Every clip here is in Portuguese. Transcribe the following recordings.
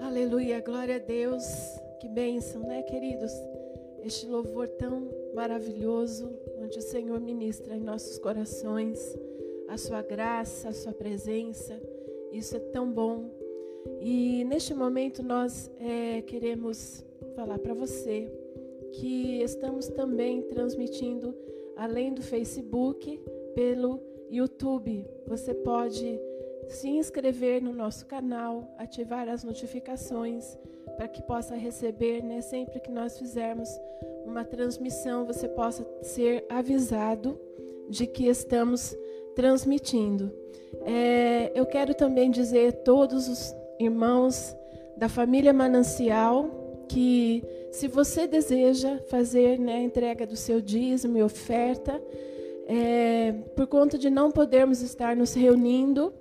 Aleluia, glória a Deus. Que bênção, né, queridos? Este louvor tão maravilhoso, onde o Senhor ministra em nossos corações a sua graça, a sua presença. Isso é tão bom. E neste momento nós é, queremos falar para você que estamos também transmitindo, além do Facebook, pelo YouTube. Você pode se inscrever no nosso canal, ativar as notificações para que possa receber, né, sempre que nós fizermos uma transmissão, você possa ser avisado de que estamos transmitindo. É, eu quero também dizer a todos os irmãos da família Manancial que, se você deseja fazer né, a entrega do seu dízimo e oferta, é, por conta de não podermos estar nos reunindo,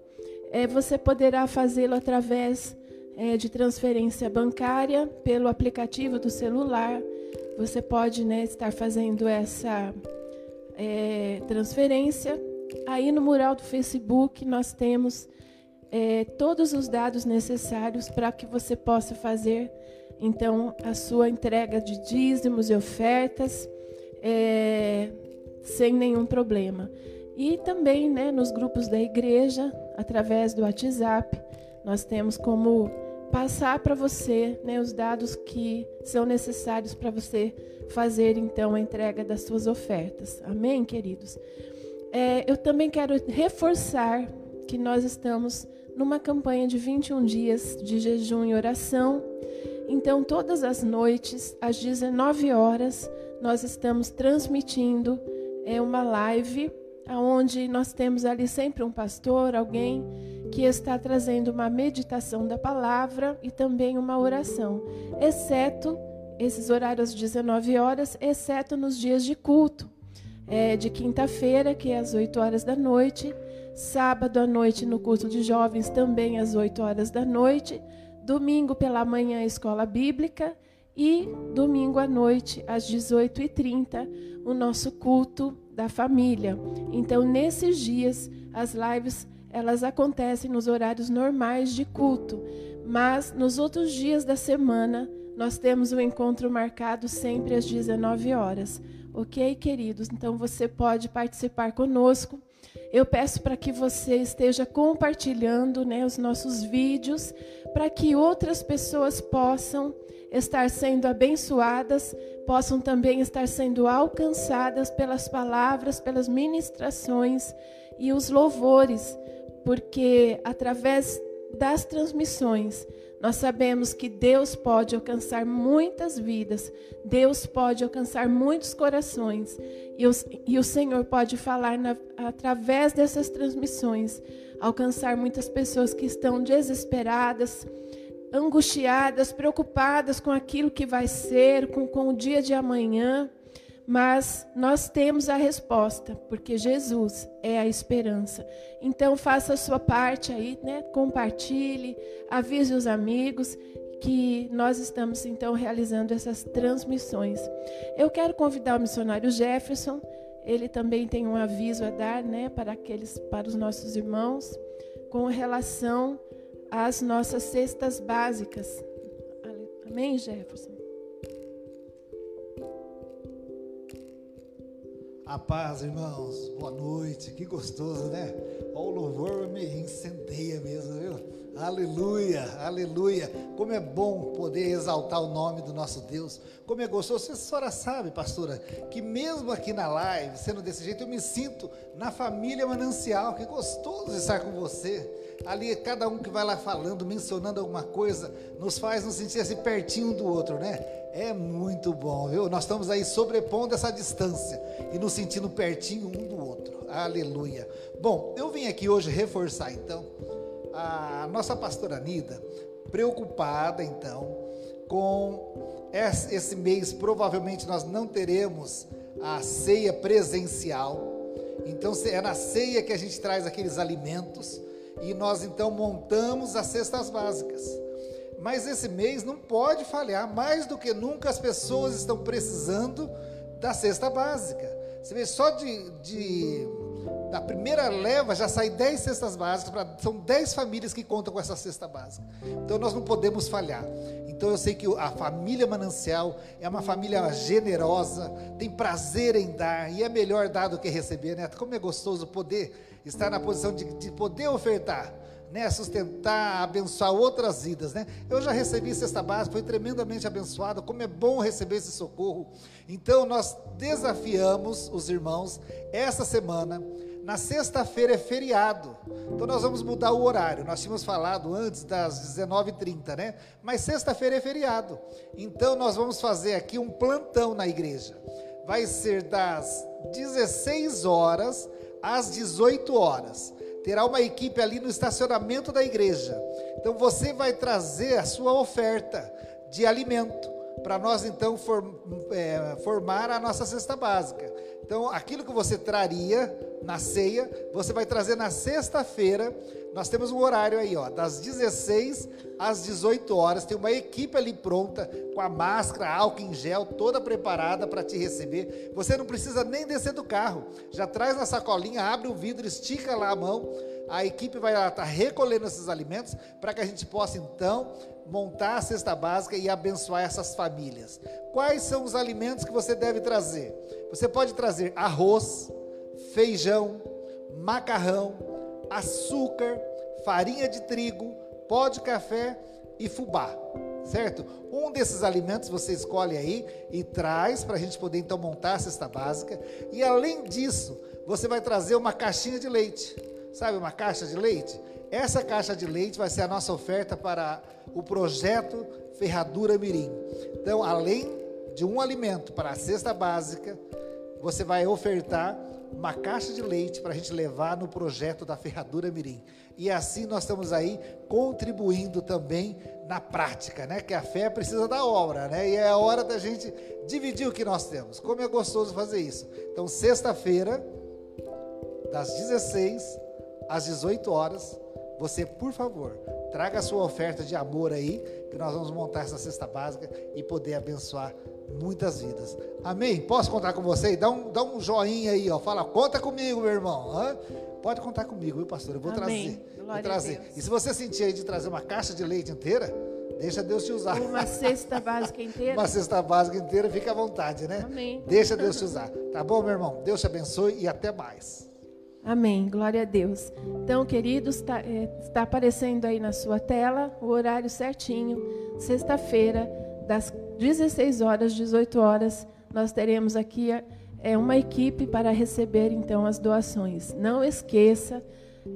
é, você poderá fazê-lo através é, de transferência bancária pelo aplicativo do celular. Você pode né, estar fazendo essa é, transferência. Aí no mural do Facebook nós temos é, todos os dados necessários para que você possa fazer então a sua entrega de dízimos e ofertas é, sem nenhum problema. E também né, nos grupos da igreja, através do WhatsApp, nós temos como passar para você né, os dados que são necessários para você fazer então a entrega das suas ofertas. Amém, queridos? É, eu também quero reforçar que nós estamos numa campanha de 21 dias de jejum e oração. Então, todas as noites, às 19 horas, nós estamos transmitindo é, uma live onde nós temos ali sempre um pastor, alguém que está trazendo uma meditação da palavra e também uma oração, exceto esses horários às 19 horas, exceto nos dias de culto. É, de quinta-feira, que é às 8 horas da noite, sábado à noite no culto de jovens, também às 8 horas da noite, domingo pela manhã, escola bíblica, e domingo à noite, às 18h30, o nosso culto da família. Então, nesses dias, as lives elas acontecem nos horários normais de culto, mas nos outros dias da semana nós temos o um encontro marcado sempre às 19 horas. Ok, queridos? Então você pode participar conosco. Eu peço para que você esteja compartilhando né, os nossos vídeos, para que outras pessoas possam estar sendo abençoadas, possam também estar sendo alcançadas pelas palavras, pelas ministrações e os louvores, porque através das transmissões nós sabemos que Deus pode alcançar muitas vidas, Deus pode alcançar muitos corações e o, e o Senhor pode falar na, através dessas transmissões, alcançar muitas pessoas que estão desesperadas, angustiadas, preocupadas com aquilo que vai ser, com, com o dia de amanhã, mas nós temos a resposta, porque Jesus é a esperança. Então faça a sua parte aí, né? Compartilhe, avise os amigos que nós estamos então realizando essas transmissões. Eu quero convidar o missionário Jefferson, ele também tem um aviso a dar, né, para aqueles para os nossos irmãos com relação as nossas cestas básicas. Amém, Jefferson? A paz, irmãos. Boa noite. Que gostoso, né? o louvor me incendeia mesmo, viu? Aleluia, aleluia. Como é bom poder exaltar o nome do nosso Deus. Como é gostoso. A senhora sabe, pastora, que mesmo aqui na live, sendo desse jeito, eu me sinto na família manancial. Que gostoso estar com você ali cada um que vai lá falando, mencionando alguma coisa, nos faz nos sentir assim pertinho um do outro, né? É muito bom, viu? Nós estamos aí sobrepondo essa distância e nos sentindo pertinho um do outro. Aleluia. Bom, eu vim aqui hoje reforçar então a nossa pastora Nida, preocupada então com esse mês, provavelmente nós não teremos a ceia presencial. Então é na ceia que a gente traz aqueles alimentos e nós então montamos as cestas básicas. Mas esse mês não pode falhar. Mais do que nunca, as pessoas estão precisando da cesta básica. Você vê, só de, de da primeira leva já sai 10 cestas básicas, pra, são 10 famílias que contam com essa cesta básica. Então nós não podemos falhar. Então eu sei que a família Manancial é uma família generosa, tem prazer em dar, e é melhor dar do que receber, né? Como é gostoso poder estar na posição de, de poder ofertar né, sustentar, abençoar outras vidas, né? Eu já recebi cesta básica, foi tremendamente abençoado. Como é bom receber esse socorro. Então nós desafiamos os irmãos essa semana. Na sexta-feira é feriado, então nós vamos mudar o horário. Nós tínhamos falado antes das 19h30, né? Mas sexta-feira é feriado, então nós vamos fazer aqui um plantão na igreja. Vai ser das 16 horas às 18 horas terá uma equipe ali no estacionamento da igreja. Então você vai trazer a sua oferta de alimento para nós então é, formar a nossa cesta básica. Então aquilo que você traria na ceia, você vai trazer na sexta-feira. Nós temos um horário aí, ó, das 16 às 18 horas. Tem uma equipe ali pronta, com a máscara, álcool em gel, toda preparada para te receber. Você não precisa nem descer do carro. Já traz na sacolinha, abre o vidro, estica lá a mão. A equipe vai estar tá recolhendo esses alimentos para que a gente possa então montar a cesta básica e abençoar essas famílias. Quais são os alimentos que você deve trazer? Você pode trazer arroz, feijão, macarrão, açúcar, farinha de trigo, pó de café e fubá, certo? Um desses alimentos você escolhe aí e traz para a gente poder então montar a cesta básica. E além disso, você vai trazer uma caixinha de leite, sabe, uma caixa de leite? Essa caixa de leite vai ser a nossa oferta para o projeto Ferradura Mirim. Então, além de um alimento para a cesta básica, você vai ofertar uma caixa de leite para a gente levar no projeto da Ferradura Mirim. E assim nós estamos aí contribuindo também na prática, né? Que a fé precisa da obra, né? E é a hora da gente dividir o que nós temos. Como é gostoso fazer isso. Então, sexta-feira, das 16 às 18 horas, você, por favor, traga a sua oferta de amor aí, que nós vamos montar essa cesta básica e poder abençoar muitas vidas. Amém? Posso contar com você? Dá um, dá um joinha aí, ó. Fala, conta comigo, meu irmão. Hã? Pode contar comigo, viu, pastor? Eu vou Amém. trazer. Glória vou trazer. E se você sentir aí de trazer uma caixa de leite inteira, deixa Deus te usar. Uma cesta básica inteira. uma cesta básica inteira, fica à vontade, né? Amém. Deixa Deus te usar. Tá bom, meu irmão? Deus te abençoe e até mais. Amém. Glória a Deus. Então, queridos, está, é, está aparecendo aí na sua tela o horário certinho, sexta-feira, das 16 horas, 18 horas, nós teremos aqui é, uma equipe para receber então as doações. Não esqueça,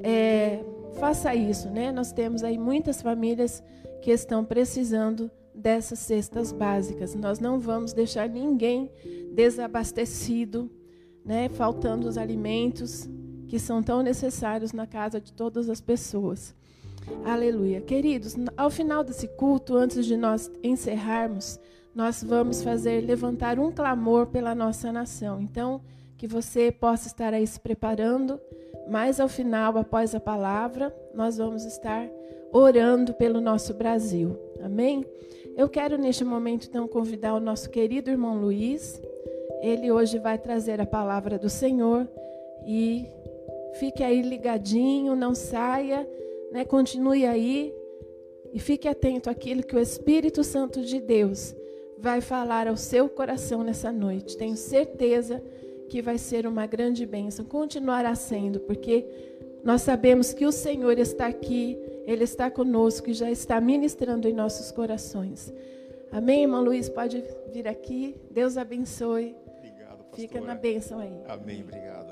é, faça isso, né? Nós temos aí muitas famílias que estão precisando dessas cestas básicas. Nós não vamos deixar ninguém desabastecido, né? Faltando os alimentos que são tão necessários na casa de todas as pessoas. Aleluia. Queridos, ao final desse culto, antes de nós encerrarmos, nós vamos fazer levantar um clamor pela nossa nação. Então, que você possa estar aí se preparando, mas ao final, após a palavra, nós vamos estar orando pelo nosso Brasil. Amém? Eu quero neste momento então convidar o nosso querido irmão Luiz. Ele hoje vai trazer a palavra do Senhor e fique aí ligadinho, não saia, né? Continue aí e fique atento àquilo que o Espírito Santo de Deus vai falar ao seu coração nessa noite. Tenho certeza que vai ser uma grande bênção. Continuará sendo, porque nós sabemos que o Senhor está aqui, Ele está conosco e já está ministrando em nossos corações. Amém, irmão Luiz? Pode vir aqui. Deus abençoe. Obrigado, pastor. Fica na bênção aí. Amém, obrigado.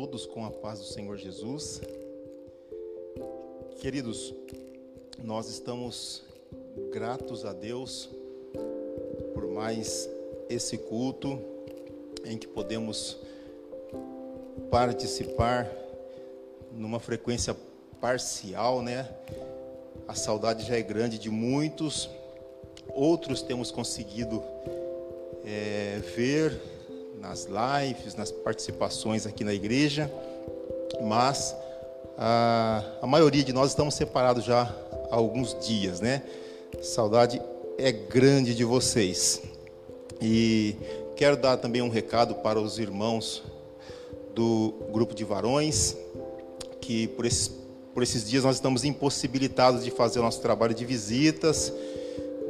Todos com a paz do Senhor Jesus. Queridos, nós estamos gratos a Deus por mais esse culto em que podemos participar numa frequência parcial, né? A saudade já é grande de muitos, outros temos conseguido é, ver nas lives, nas participações aqui na igreja, mas a, a maioria de nós estamos separados já há alguns dias, né? Saudade é grande de vocês. E quero dar também um recado para os irmãos do grupo de varões, que por esses, por esses dias nós estamos impossibilitados de fazer o nosso trabalho de visitas,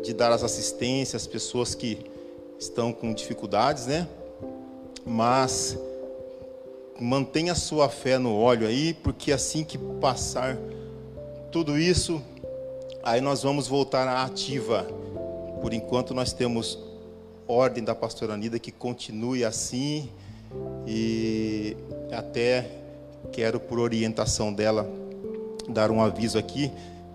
de dar as assistências às pessoas que estão com dificuldades, né? Mas mantenha sua fé no óleo aí, porque assim que passar tudo isso, aí nós vamos voltar à ativa. Por enquanto nós temos ordem da pastora Anida que continue assim e até quero por orientação dela dar um aviso aqui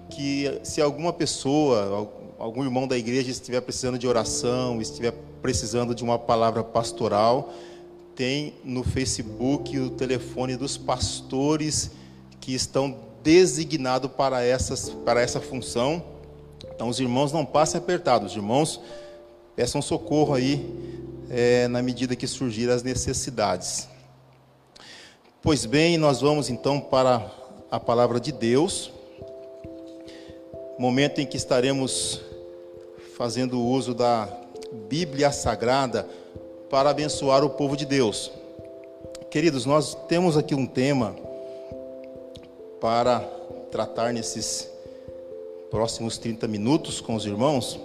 que se alguma pessoa, algum irmão da igreja estiver precisando de oração, estiver precisando de uma palavra pastoral, tem no Facebook o telefone dos pastores que estão designados para, para essa função. Então, os irmãos não passem apertados, os irmãos peçam socorro aí é, na medida que surgirem as necessidades. Pois bem, nós vamos então para a palavra de Deus, momento em que estaremos fazendo uso da Bíblia Sagrada para abençoar o povo de Deus. Queridos, nós temos aqui um tema para tratar nesses próximos 30 minutos com os irmãos.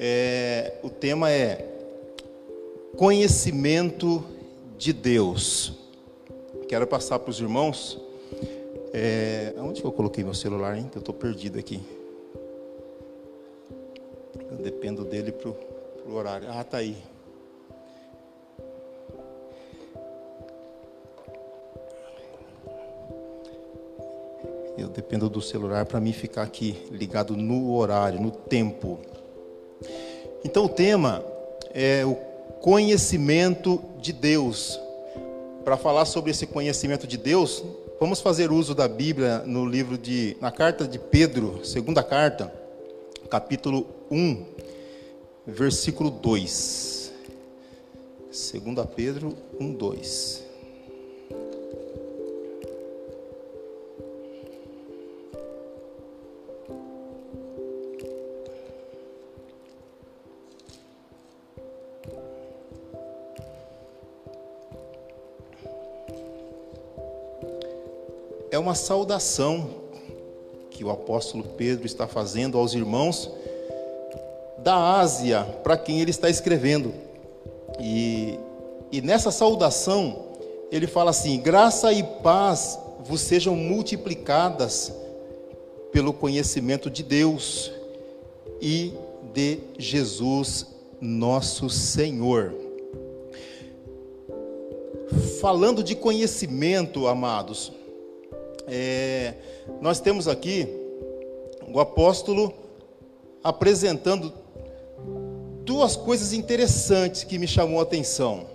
É, o tema é conhecimento de Deus. Quero passar para os irmãos. É, onde que eu coloquei meu celular, hein? Que eu estou perdido aqui. Eu dependo dele para o horário. Ah, tá aí. Eu dependo do celular para mim ficar aqui ligado no horário, no tempo. Então o tema é o conhecimento de Deus. Para falar sobre esse conhecimento de Deus, vamos fazer uso da Bíblia no livro de na carta de Pedro, segunda carta, capítulo 1, versículo 2. Segunda Pedro 1, 2. Uma saudação que o apóstolo Pedro está fazendo aos irmãos da Ásia, para quem ele está escrevendo. E, e nessa saudação, ele fala assim: graça e paz vos sejam multiplicadas pelo conhecimento de Deus e de Jesus, nosso Senhor. Falando de conhecimento, amados, é, nós temos aqui o apóstolo apresentando duas coisas interessantes que me chamou a atenção.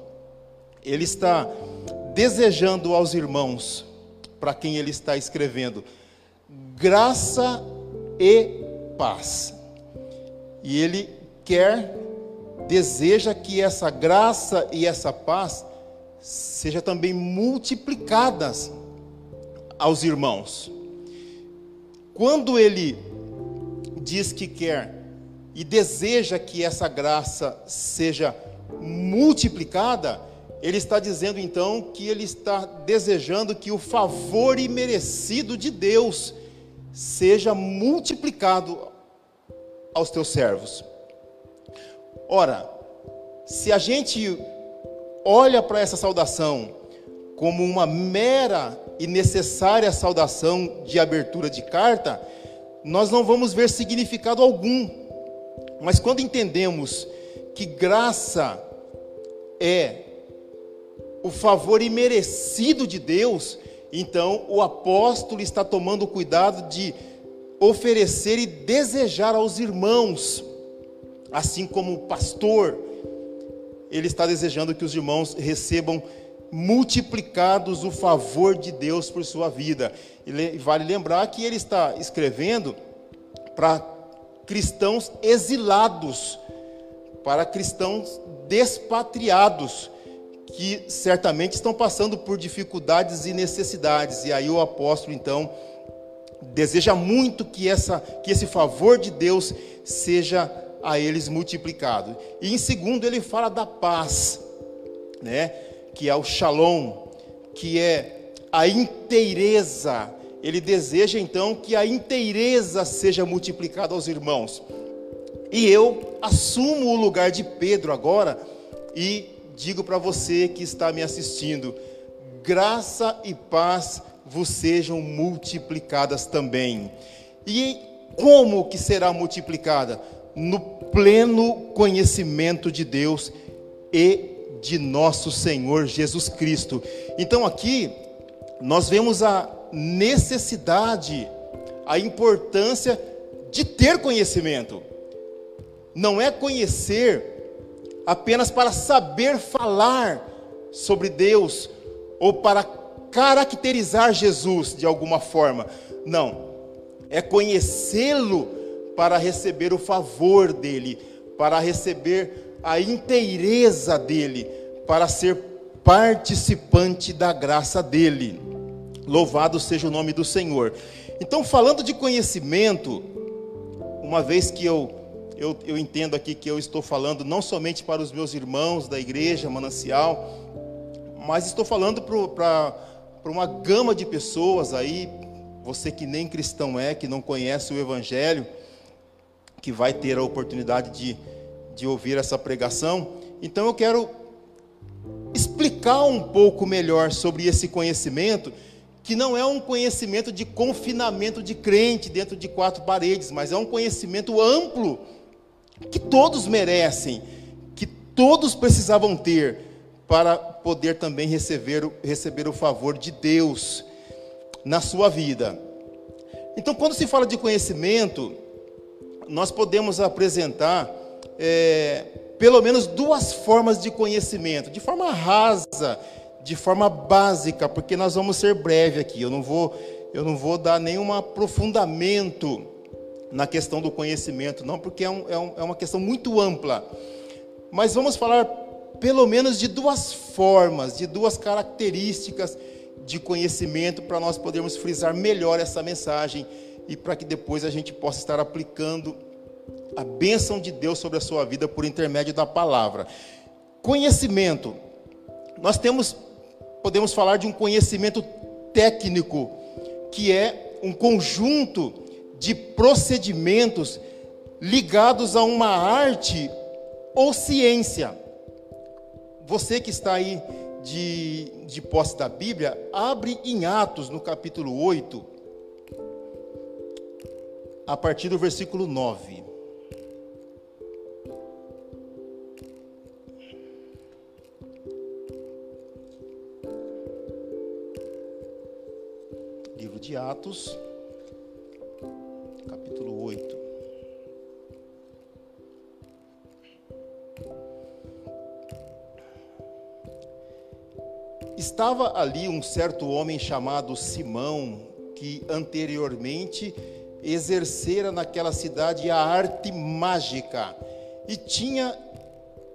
Ele está desejando aos irmãos, para quem ele está escrevendo, graça e paz. E ele quer, deseja que essa graça e essa paz seja também multiplicadas aos irmãos. Quando ele diz que quer e deseja que essa graça seja multiplicada, ele está dizendo então que ele está desejando que o favor imerecido de Deus seja multiplicado aos teus servos. Ora, se a gente olha para essa saudação como uma mera e necessária saudação de abertura de carta, nós não vamos ver significado algum. Mas quando entendemos que graça é o favor imerecido de Deus, então o apóstolo está tomando cuidado de oferecer e desejar aos irmãos, assim como o pastor, ele está desejando que os irmãos recebam multiplicados o favor de Deus por sua vida. E vale lembrar que ele está escrevendo para cristãos exilados, para cristãos despatriados, que certamente estão passando por dificuldades e necessidades. E aí o apóstolo então deseja muito que essa que esse favor de Deus seja a eles multiplicado. E em segundo ele fala da paz, né? Que é o shalom, que é a inteireza. Ele deseja então que a inteireza seja multiplicada aos irmãos. E eu assumo o lugar de Pedro agora e digo para você que está me assistindo: graça e paz vos sejam multiplicadas também. E como que será multiplicada? No pleno conhecimento de Deus e de nosso Senhor Jesus Cristo. Então aqui nós vemos a necessidade, a importância de ter conhecimento. Não é conhecer apenas para saber falar sobre Deus ou para caracterizar Jesus de alguma forma. Não. É conhecê-lo para receber o favor dele, para receber a inteireza dele, para ser participante da graça dele. Louvado seja o nome do Senhor. Então, falando de conhecimento, uma vez que eu, eu, eu entendo aqui que eu estou falando não somente para os meus irmãos da igreja manancial, mas estou falando para uma gama de pessoas aí, você que nem cristão é, que não conhece o Evangelho, que vai ter a oportunidade de, de ouvir essa pregação. Então eu quero explicar um pouco melhor sobre esse conhecimento que não é um conhecimento de confinamento de crente dentro de quatro paredes, mas é um conhecimento amplo que todos merecem, que todos precisavam ter para poder também receber, receber o favor de Deus na sua vida. Então, quando se fala de conhecimento, nós podemos apresentar é, pelo menos duas formas de conhecimento, de forma rasa, de forma básica, porque nós vamos ser breve aqui. Eu não vou, eu não vou dar nenhum aprofundamento na questão do conhecimento, não, porque é, um, é, um, é uma questão muito ampla. Mas vamos falar pelo menos de duas formas, de duas características de conhecimento para nós podermos frisar melhor essa mensagem e para que depois a gente possa estar aplicando a bênção de Deus sobre a sua vida por intermédio da palavra. Conhecimento. Nós temos podemos falar de um conhecimento técnico, que é um conjunto de procedimentos ligados a uma arte ou ciência. Você que está aí de, de posse da Bíblia, abre em Atos, no capítulo 8, a partir do versículo 9. De Atos, capítulo 8. Estava ali um certo homem chamado Simão, que anteriormente exercera naquela cidade a arte mágica e tinha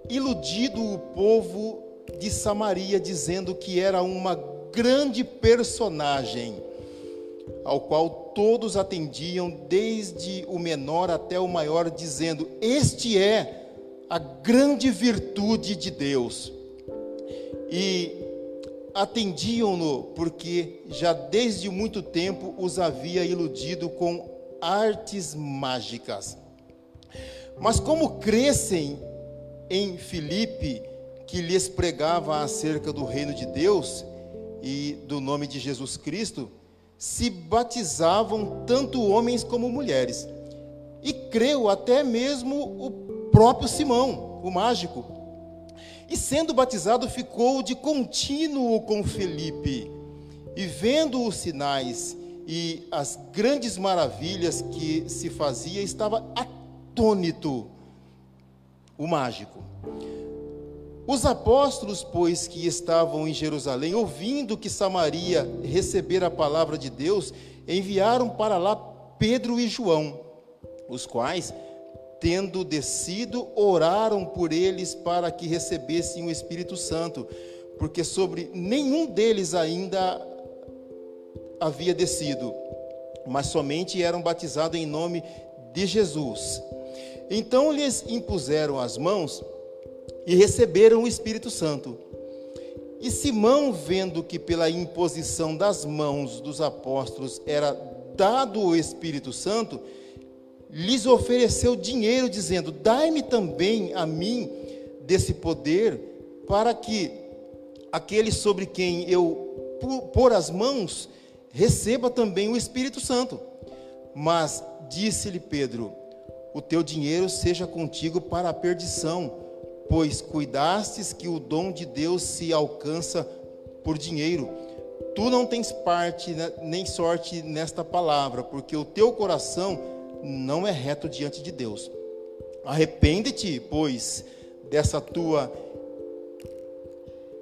iludido o povo de Samaria, dizendo que era uma grande personagem ao qual todos atendiam, desde o menor até o maior, dizendo: Este é a grande virtude de Deus. E atendiam-no, porque já desde muito tempo os havia iludido com artes mágicas. Mas como crescem em Filipe, que lhes pregava acerca do reino de Deus e do nome de Jesus Cristo, se batizavam tanto homens como mulheres. E creu até mesmo o próprio Simão, o mágico. E sendo batizado, ficou de contínuo com Felipe. E vendo os sinais e as grandes maravilhas que se fazia, estava atônito o mágico. Os apóstolos, pois, que estavam em Jerusalém, ouvindo que Samaria recebera a palavra de Deus, enviaram para lá Pedro e João, os quais, tendo descido, oraram por eles para que recebessem o Espírito Santo, porque sobre nenhum deles ainda havia descido, mas somente eram batizados em nome de Jesus. Então lhes impuseram as mãos e receberam o Espírito Santo. E Simão, vendo que pela imposição das mãos dos apóstolos era dado o Espírito Santo, lhes ofereceu dinheiro, dizendo: Dai-me também a mim desse poder, para que aquele sobre quem eu pôr as mãos receba também o Espírito Santo. Mas disse-lhe Pedro: O teu dinheiro seja contigo para a perdição pois cuidastes que o dom de Deus se alcança por dinheiro. Tu não tens parte né, nem sorte nesta palavra, porque o teu coração não é reto diante de Deus. Arrepende-te, pois, dessa tua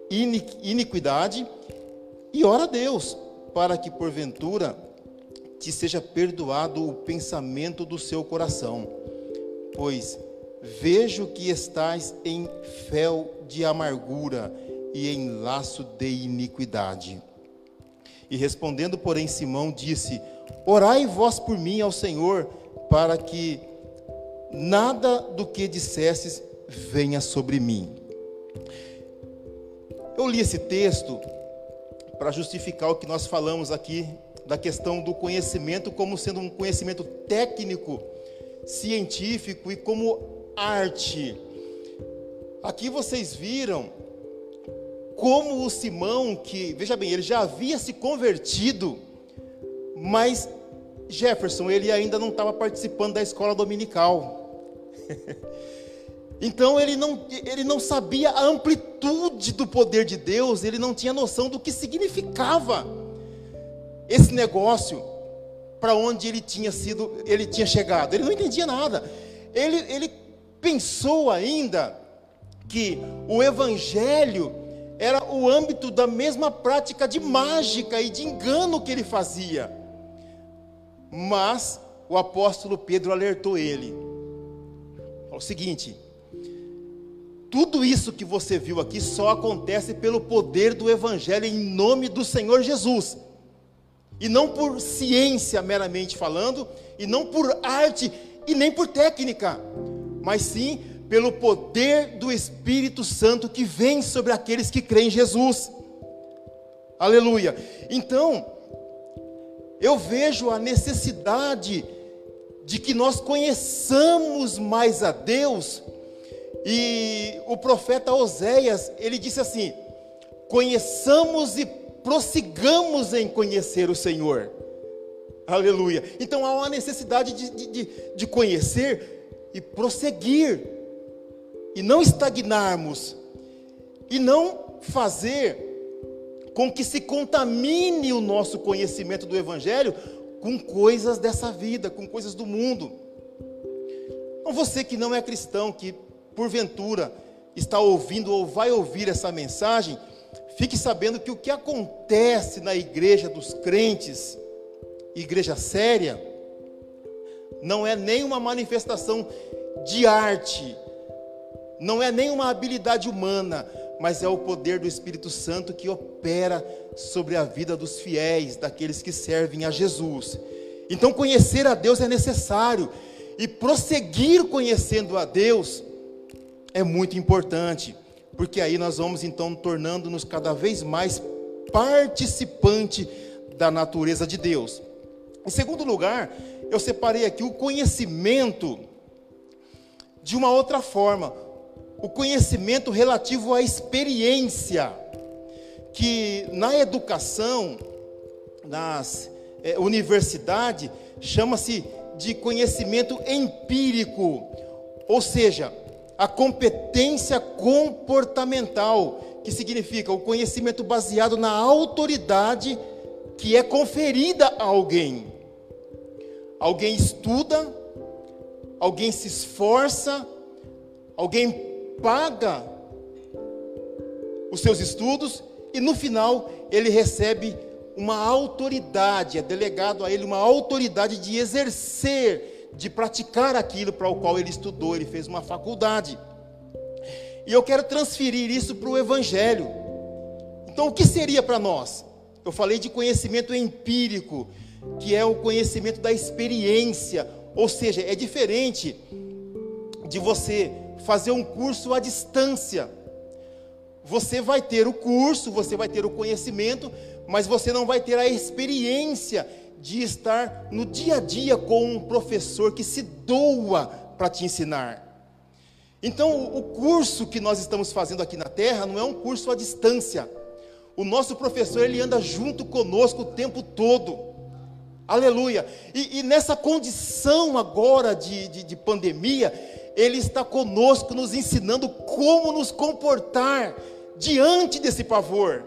iniquidade e ora a Deus, para que porventura te seja perdoado o pensamento do seu coração. Pois Vejo que estás em fel de amargura e em laço de iniquidade. E respondendo, porém, Simão disse: Orai vós por mim ao Senhor, para que nada do que dissestes venha sobre mim. Eu li esse texto para justificar o que nós falamos aqui da questão do conhecimento como sendo um conhecimento técnico, científico e como arte. Aqui vocês viram como o Simão, que, veja bem, ele já havia se convertido, mas Jefferson, ele ainda não estava participando da escola dominical. então ele não, ele não sabia a amplitude do poder de Deus, ele não tinha noção do que significava esse negócio para onde ele tinha sido, ele tinha chegado. Ele não entendia nada. Ele, ele pensou ainda que o evangelho era o âmbito da mesma prática de mágica e de engano que ele fazia. Mas o apóstolo Pedro alertou ele. Falou o seguinte: tudo isso que você viu aqui só acontece pelo poder do evangelho em nome do Senhor Jesus. E não por ciência meramente falando, e não por arte e nem por técnica mas sim pelo poder do Espírito Santo que vem sobre aqueles que creem em Jesus. Aleluia. Então, eu vejo a necessidade de que nós conheçamos mais a Deus. E o profeta Oséias, ele disse assim: conheçamos e prossigamos em conhecer o Senhor. Aleluia. Então há uma necessidade de, de, de conhecer e prosseguir, e não estagnarmos, e não fazer com que se contamine o nosso conhecimento do Evangelho com coisas dessa vida, com coisas do mundo. Então você que não é cristão, que porventura está ouvindo ou vai ouvir essa mensagem, fique sabendo que o que acontece na igreja dos crentes, igreja séria, não é nem uma manifestação de arte, não é nem uma habilidade humana, mas é o poder do Espírito Santo que opera sobre a vida dos fiéis, daqueles que servem a Jesus. Então, conhecer a Deus é necessário, e prosseguir conhecendo a Deus é muito importante, porque aí nós vamos então tornando-nos cada vez mais participante da natureza de Deus. Em segundo lugar, eu separei aqui o conhecimento de uma outra forma, o conhecimento relativo à experiência, que na educação, nas é, universidades, chama-se de conhecimento empírico, ou seja, a competência comportamental, que significa o conhecimento baseado na autoridade que é conferida a alguém. Alguém estuda, alguém se esforça, alguém paga os seus estudos e no final ele recebe uma autoridade, é delegado a ele uma autoridade de exercer, de praticar aquilo para o qual ele estudou, ele fez uma faculdade. E eu quero transferir isso para o Evangelho. Então, o que seria para nós? Eu falei de conhecimento empírico, que é o conhecimento da experiência, ou seja, é diferente de você fazer um curso à distância. Você vai ter o curso, você vai ter o conhecimento, mas você não vai ter a experiência de estar no dia a dia com um professor que se doa para te ensinar. Então, o curso que nós estamos fazendo aqui na Terra não é um curso à distância. O nosso professor, ele anda junto conosco o tempo todo. Aleluia. E, e nessa condição agora de, de, de pandemia, ele está conosco, nos ensinando como nos comportar diante desse pavor.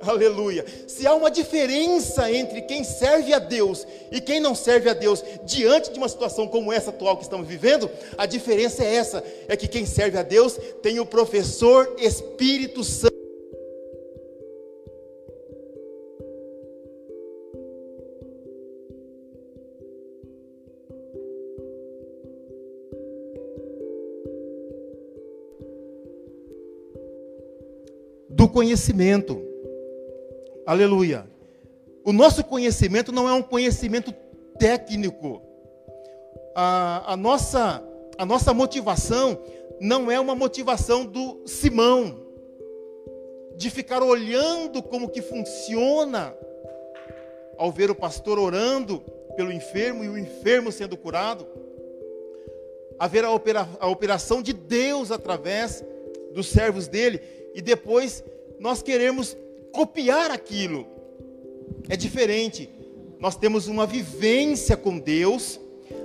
Aleluia. Se há uma diferença entre quem serve a Deus e quem não serve a Deus diante de uma situação como essa atual que estamos vivendo, a diferença é essa: é que quem serve a Deus tem o professor Espírito Santo. Do conhecimento. Aleluia. O nosso conhecimento não é um conhecimento técnico. A, a, nossa, a nossa motivação não é uma motivação do Simão, de ficar olhando como que funciona ao ver o pastor orando pelo enfermo e o enfermo sendo curado. Haver a, opera, a operação de Deus através dos servos dele e depois nós queremos copiar aquilo. É diferente. Nós temos uma vivência com Deus,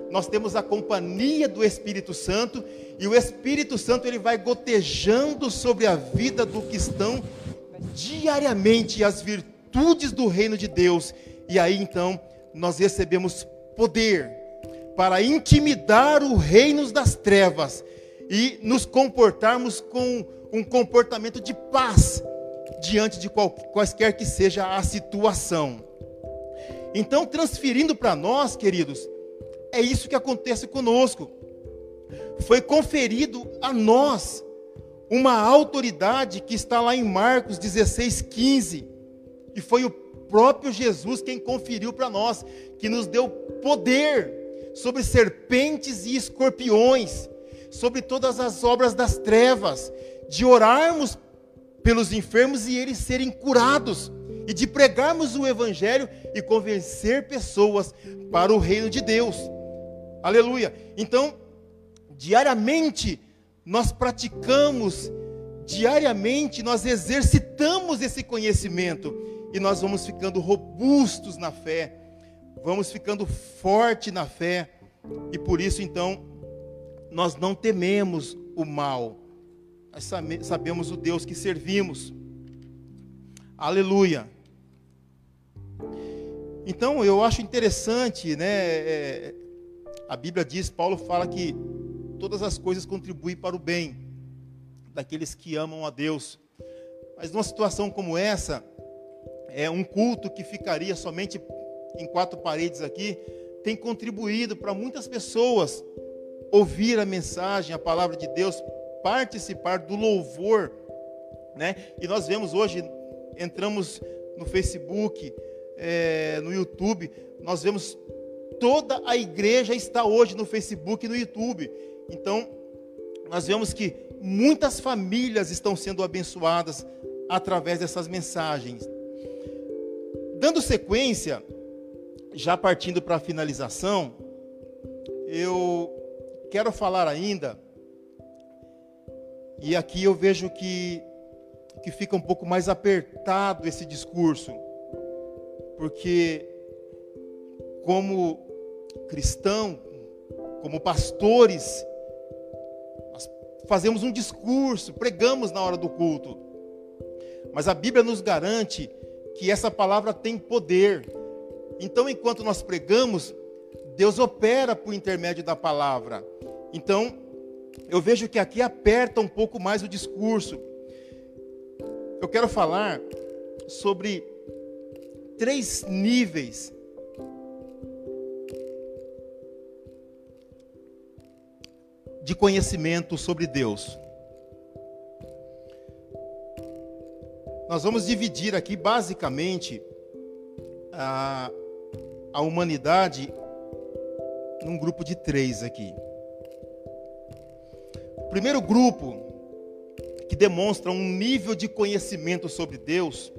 nós temos a companhia do Espírito Santo, e o Espírito Santo ele vai gotejando sobre a vida do cristão diariamente as virtudes do reino de Deus. E aí então nós recebemos poder para intimidar o reino das trevas e nos comportarmos com um comportamento de paz diante de qual, quaisquer que seja a situação. Então, transferindo para nós, queridos, é isso que acontece conosco. Foi conferido a nós uma autoridade que está lá em Marcos 16, 15. E foi o próprio Jesus quem conferiu para nós, que nos deu poder sobre serpentes e escorpiões, sobre todas as obras das trevas, de orarmos pelos enfermos e eles serem curados, e de pregarmos o Evangelho e convencer pessoas para o reino de Deus. Aleluia. Então, diariamente, nós praticamos, diariamente, nós exercitamos esse conhecimento, e nós vamos ficando robustos na fé, vamos ficando forte na fé, e por isso, então, nós não tememos o mal nós sabemos o Deus que servimos. Aleluia. Então eu acho interessante, né? É, a Bíblia diz, Paulo fala que todas as coisas contribuem para o bem daqueles que amam a Deus. Mas numa situação como essa, é um culto que ficaria somente em quatro paredes aqui, tem contribuído para muitas pessoas ouvir a mensagem, a palavra de Deus, participar do louvor, né? E nós vemos hoje, entramos no Facebook, é, no YouTube, nós vemos toda a igreja está hoje no Facebook e no YouTube. Então, nós vemos que muitas famílias estão sendo abençoadas através dessas mensagens. Dando sequência, já partindo para a finalização, eu quero falar ainda e aqui eu vejo que, que fica um pouco mais apertado esse discurso, porque, como cristão, como pastores, nós fazemos um discurso, pregamos na hora do culto, mas a Bíblia nos garante que essa palavra tem poder. Então, enquanto nós pregamos, Deus opera por intermédio da palavra. Então, eu vejo que aqui aperta um pouco mais o discurso. eu quero falar sobre três níveis de conhecimento sobre Deus. Nós vamos dividir aqui basicamente a, a humanidade num grupo de três aqui. Primeiro grupo que demonstra um nível de conhecimento sobre Deus,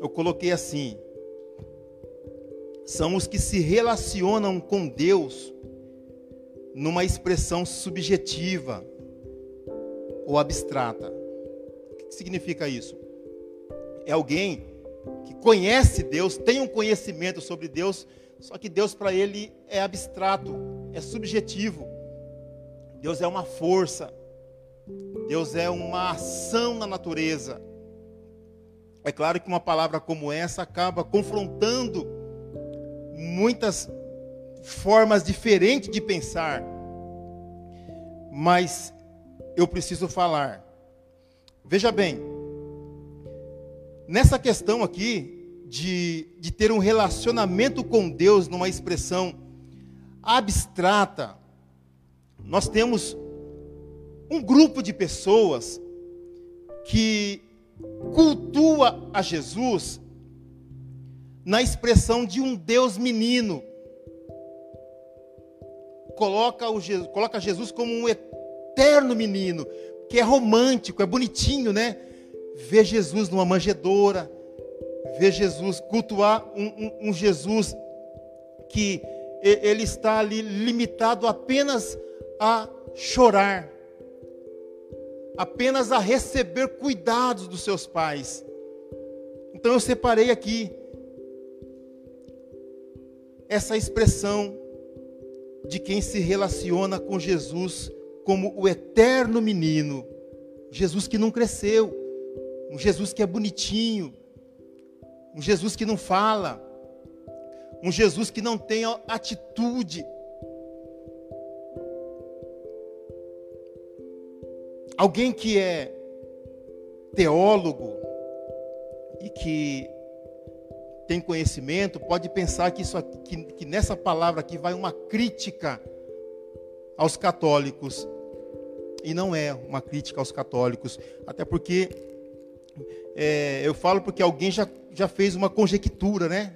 eu coloquei assim: são os que se relacionam com Deus numa expressão subjetiva ou abstrata. O que significa isso? É alguém que conhece Deus, tem um conhecimento sobre Deus, só que Deus para ele é abstrato, é subjetivo. Deus é uma força, Deus é uma ação na natureza. É claro que uma palavra como essa acaba confrontando muitas formas diferentes de pensar, mas eu preciso falar. Veja bem, nessa questão aqui de, de ter um relacionamento com Deus numa expressão abstrata, nós temos um grupo de pessoas que cultua a Jesus na expressão de um Deus menino. Coloca, o, coloca Jesus como um eterno menino, que é romântico, é bonitinho, né? Ver Jesus numa manjedoura, ver Jesus, cultuar um, um, um Jesus que ele está ali limitado apenas a chorar, apenas a receber cuidados dos seus pais. Então eu separei aqui essa expressão de quem se relaciona com Jesus como o eterno menino, Jesus que não cresceu, um Jesus que é bonitinho, um Jesus que não fala, um Jesus que não tem atitude. Alguém que é teólogo e que tem conhecimento pode pensar que, isso aqui, que, que nessa palavra aqui vai uma crítica aos católicos. E não é uma crítica aos católicos, até porque é, eu falo porque alguém já, já fez uma conjectura, né?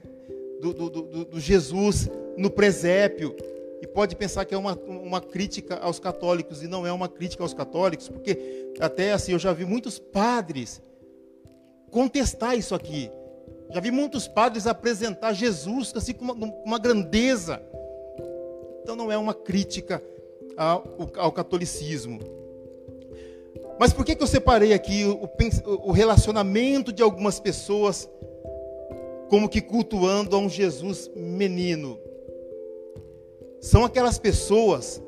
Do, do, do, do Jesus no presépio. E pode pensar que é uma, uma crítica aos católicos, e não é uma crítica aos católicos, porque até assim, eu já vi muitos padres contestar isso aqui. Já vi muitos padres apresentar Jesus assim com uma, uma grandeza. Então não é uma crítica ao, ao catolicismo. Mas por que, que eu separei aqui o, o relacionamento de algumas pessoas como que cultuando a um Jesus menino? São aquelas pessoas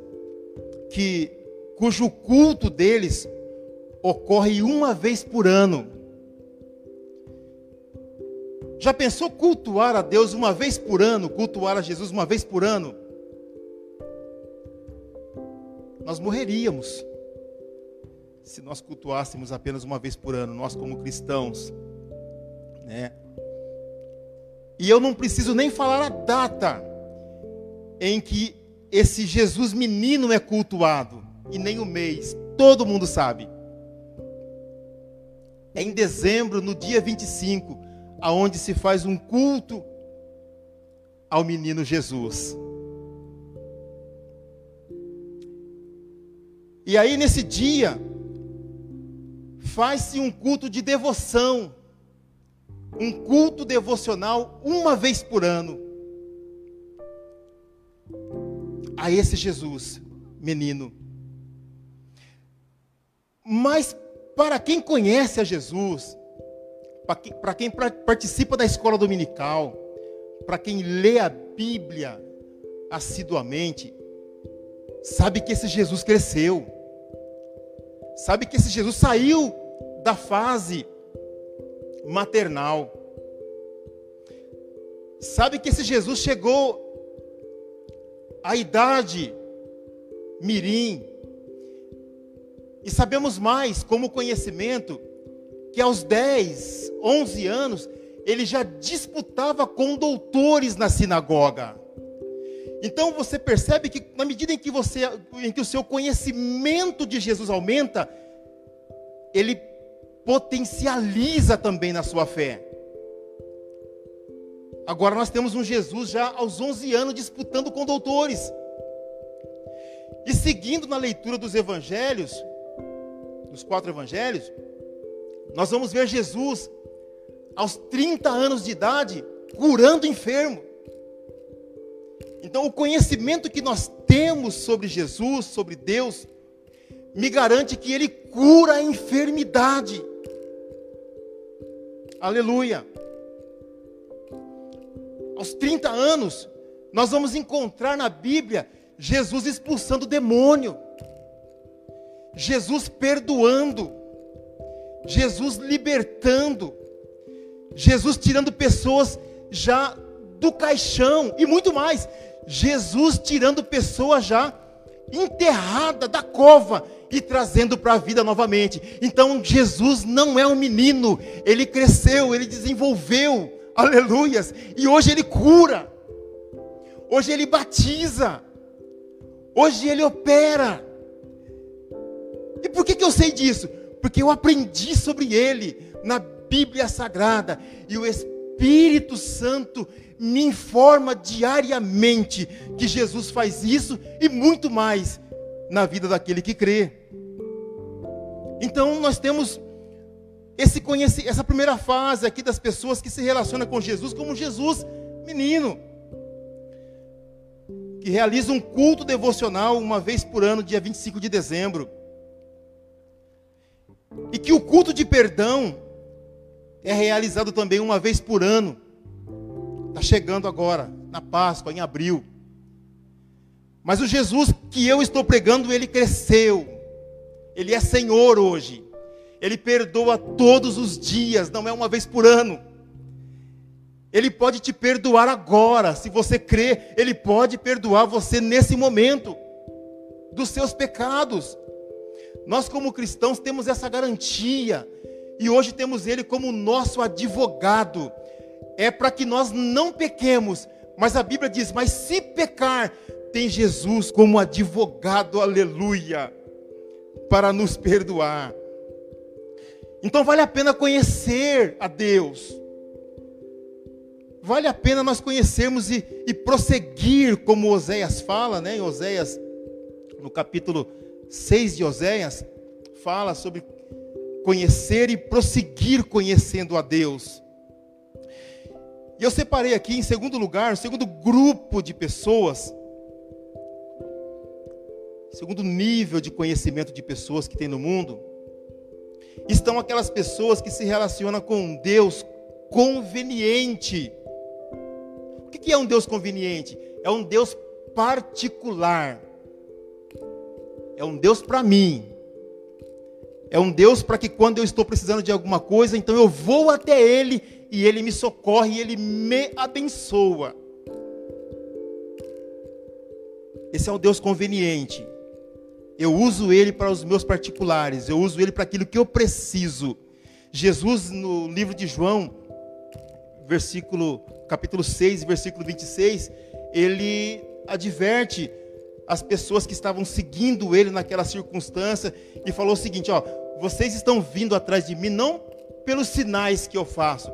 que cujo culto deles ocorre uma vez por ano. Já pensou cultuar a Deus uma vez por ano, cultuar a Jesus uma vez por ano? Nós morreríamos se nós cultuássemos apenas uma vez por ano, nós como cristãos, né? E eu não preciso nem falar a data em que esse Jesus menino é cultuado, e nem o mês, todo mundo sabe. É em dezembro, no dia 25, aonde se faz um culto ao menino Jesus. E aí nesse dia, faz-se um culto de devoção, um culto devocional uma vez por ano a esse Jesus, menino. Mas para quem conhece a Jesus, para quem participa da escola dominical, para quem lê a Bíblia assiduamente, sabe que esse Jesus cresceu, sabe que esse Jesus saiu da fase maternal. Sabe que esse Jesus chegou à idade mirim. E sabemos mais como conhecimento que aos 10, 11 anos, ele já disputava com doutores na sinagoga. Então você percebe que na medida em que você em que o seu conhecimento de Jesus aumenta, ele potencializa também na sua fé. Agora nós temos um Jesus já aos 11 anos disputando com doutores. E seguindo na leitura dos evangelhos, dos quatro evangelhos, nós vamos ver Jesus aos 30 anos de idade curando enfermo. Então, o conhecimento que nós temos sobre Jesus, sobre Deus, me garante que Ele cura a enfermidade. Aleluia. Aos 30 anos, nós vamos encontrar na Bíblia Jesus expulsando o demônio, Jesus perdoando, Jesus libertando, Jesus tirando pessoas já do caixão. E muito mais. Jesus tirando pessoas já enterrada da cova e trazendo para a vida novamente. Então Jesus não é um menino, ele cresceu, ele desenvolveu, aleluias, e hoje ele cura, hoje ele batiza, hoje ele opera. E por que, que eu sei disso? Porque eu aprendi sobre ele na Bíblia Sagrada e o Espírito Santo me informa diariamente que Jesus faz isso e muito mais na vida daquele que crê. Então nós temos esse essa primeira fase aqui das pessoas que se relacionam com Jesus como Jesus menino, que realiza um culto devocional uma vez por ano, dia 25 de dezembro. E que o culto de perdão é realizado também uma vez por ano, Está chegando agora, na Páscoa, em abril. Mas o Jesus que eu estou pregando, ele cresceu. Ele é Senhor hoje. Ele perdoa todos os dias, não é uma vez por ano. Ele pode te perdoar agora, se você crê, ele pode perdoar você nesse momento dos seus pecados. Nós como cristãos temos essa garantia e hoje temos ele como nosso advogado é para que nós não pequemos. Mas a Bíblia diz: mas se pecar, tem Jesus como advogado, aleluia, para nos perdoar. Então vale a pena conhecer a Deus. Vale a pena nós conhecermos e, e prosseguir, como Oséias fala, né? Em Oséias, no capítulo 6 de Oséias, fala sobre conhecer e prosseguir conhecendo a Deus. E eu separei aqui, em segundo lugar, segundo grupo de pessoas, segundo nível de conhecimento de pessoas que tem no mundo, estão aquelas pessoas que se relacionam com um Deus conveniente. O que é um Deus conveniente? É um Deus particular. É um Deus para mim. É um Deus para que quando eu estou precisando de alguma coisa, então eu vou até Ele e Ele me socorre e Ele me abençoa. Esse é o Deus conveniente. Eu uso Ele para os meus particulares, eu uso Ele para aquilo que eu preciso. Jesus, no livro de João, versículo, capítulo 6, versículo 26, ele adverte as pessoas que estavam seguindo ele naquela circunstância e falou o seguinte: ó, vocês estão vindo atrás de mim não pelos sinais que eu faço,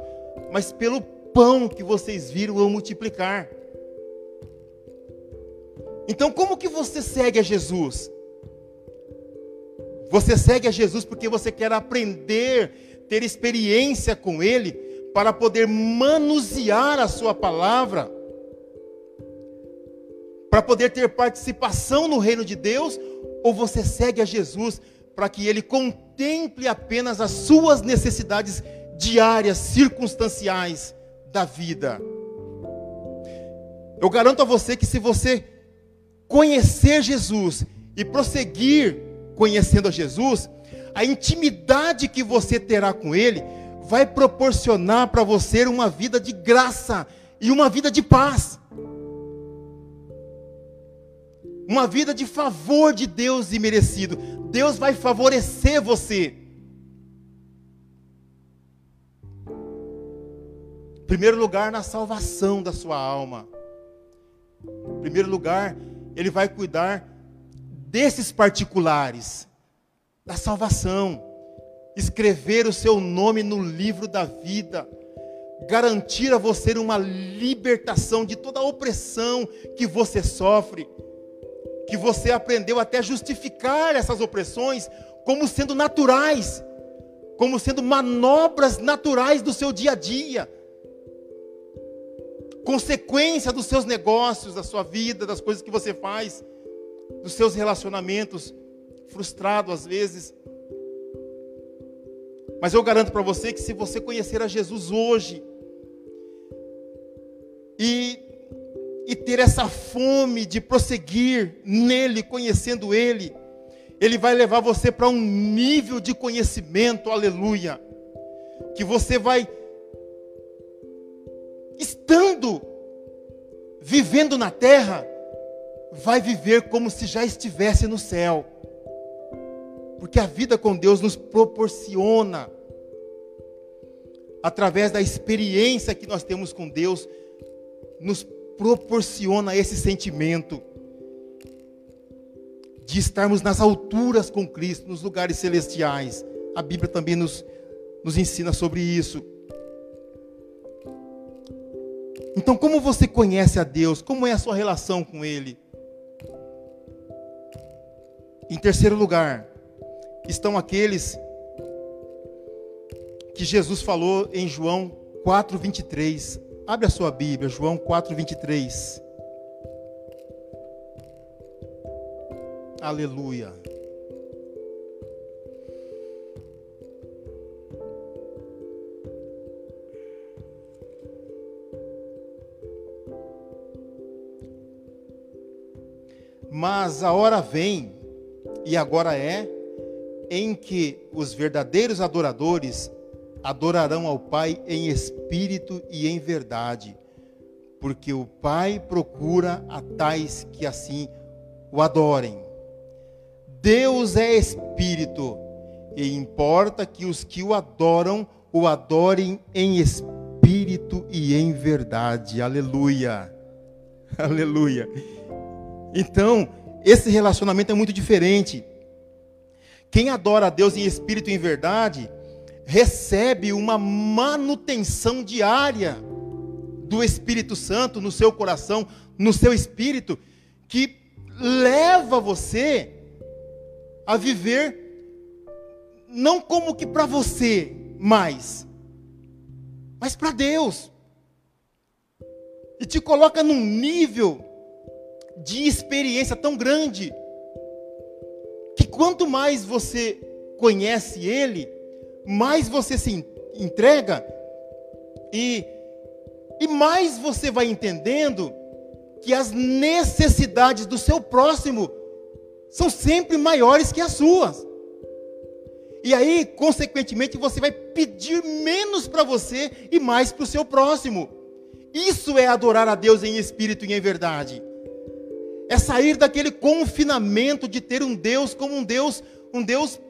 mas pelo pão que vocês viram eu multiplicar. Então, como que você segue a Jesus? Você segue a Jesus porque você quer aprender, ter experiência com Ele, para poder manusear a Sua palavra, para poder ter participação no reino de Deus, ou você segue a Jesus para que Ele contemple apenas as suas necessidades diárias, circunstanciais da vida. Eu garanto a você que se você conhecer Jesus e prosseguir conhecendo a Jesus, a intimidade que você terá com Ele vai proporcionar para você uma vida de graça e uma vida de paz. Uma vida de favor de Deus imerecido. Deus vai favorecer você. primeiro lugar, na salvação da sua alma. Em primeiro lugar, Ele vai cuidar desses particulares, da salvação, escrever o seu nome no livro da vida, garantir a você uma libertação de toda a opressão que você sofre, que você aprendeu até justificar essas opressões como sendo naturais, como sendo manobras naturais do seu dia a dia. Consequência dos seus negócios, da sua vida, das coisas que você faz, dos seus relacionamentos, frustrado às vezes. Mas eu garanto para você que se você conhecer a Jesus hoje e, e ter essa fome de prosseguir nele, conhecendo ele, ele vai levar você para um nível de conhecimento, aleluia, que você vai estando vivendo na terra, vai viver como se já estivesse no céu. Porque a vida com Deus nos proporciona, através da experiência que nós temos com Deus, nos proporciona esse sentimento de estarmos nas alturas com Cristo, nos lugares celestiais. A Bíblia também nos, nos ensina sobre isso. Então, como você conhece a Deus? Como é a sua relação com Ele? Em terceiro lugar, estão aqueles que Jesus falou em João 4:23. Abre a sua Bíblia, João 4:23. Aleluia. Mas a hora vem, e agora é, em que os verdadeiros adoradores adorarão ao Pai em espírito e em verdade, porque o Pai procura a tais que assim o adorem. Deus é espírito, e importa que os que o adoram o adorem em espírito e em verdade. Aleluia. Aleluia. Então, esse relacionamento é muito diferente. Quem adora a Deus em espírito e em verdade, recebe uma manutenção diária do Espírito Santo no seu coração, no seu espírito, que leva você a viver não como que para você mais, mas para Deus. E te coloca num nível de experiência tão grande que quanto mais você conhece Ele, mais você se entrega e, e mais você vai entendendo que as necessidades do seu próximo são sempre maiores que as suas. E aí, consequentemente, você vai pedir menos para você e mais para o seu próximo. Isso é adorar a Deus em espírito e em verdade é sair daquele confinamento de ter um Deus como um Deus, um Deus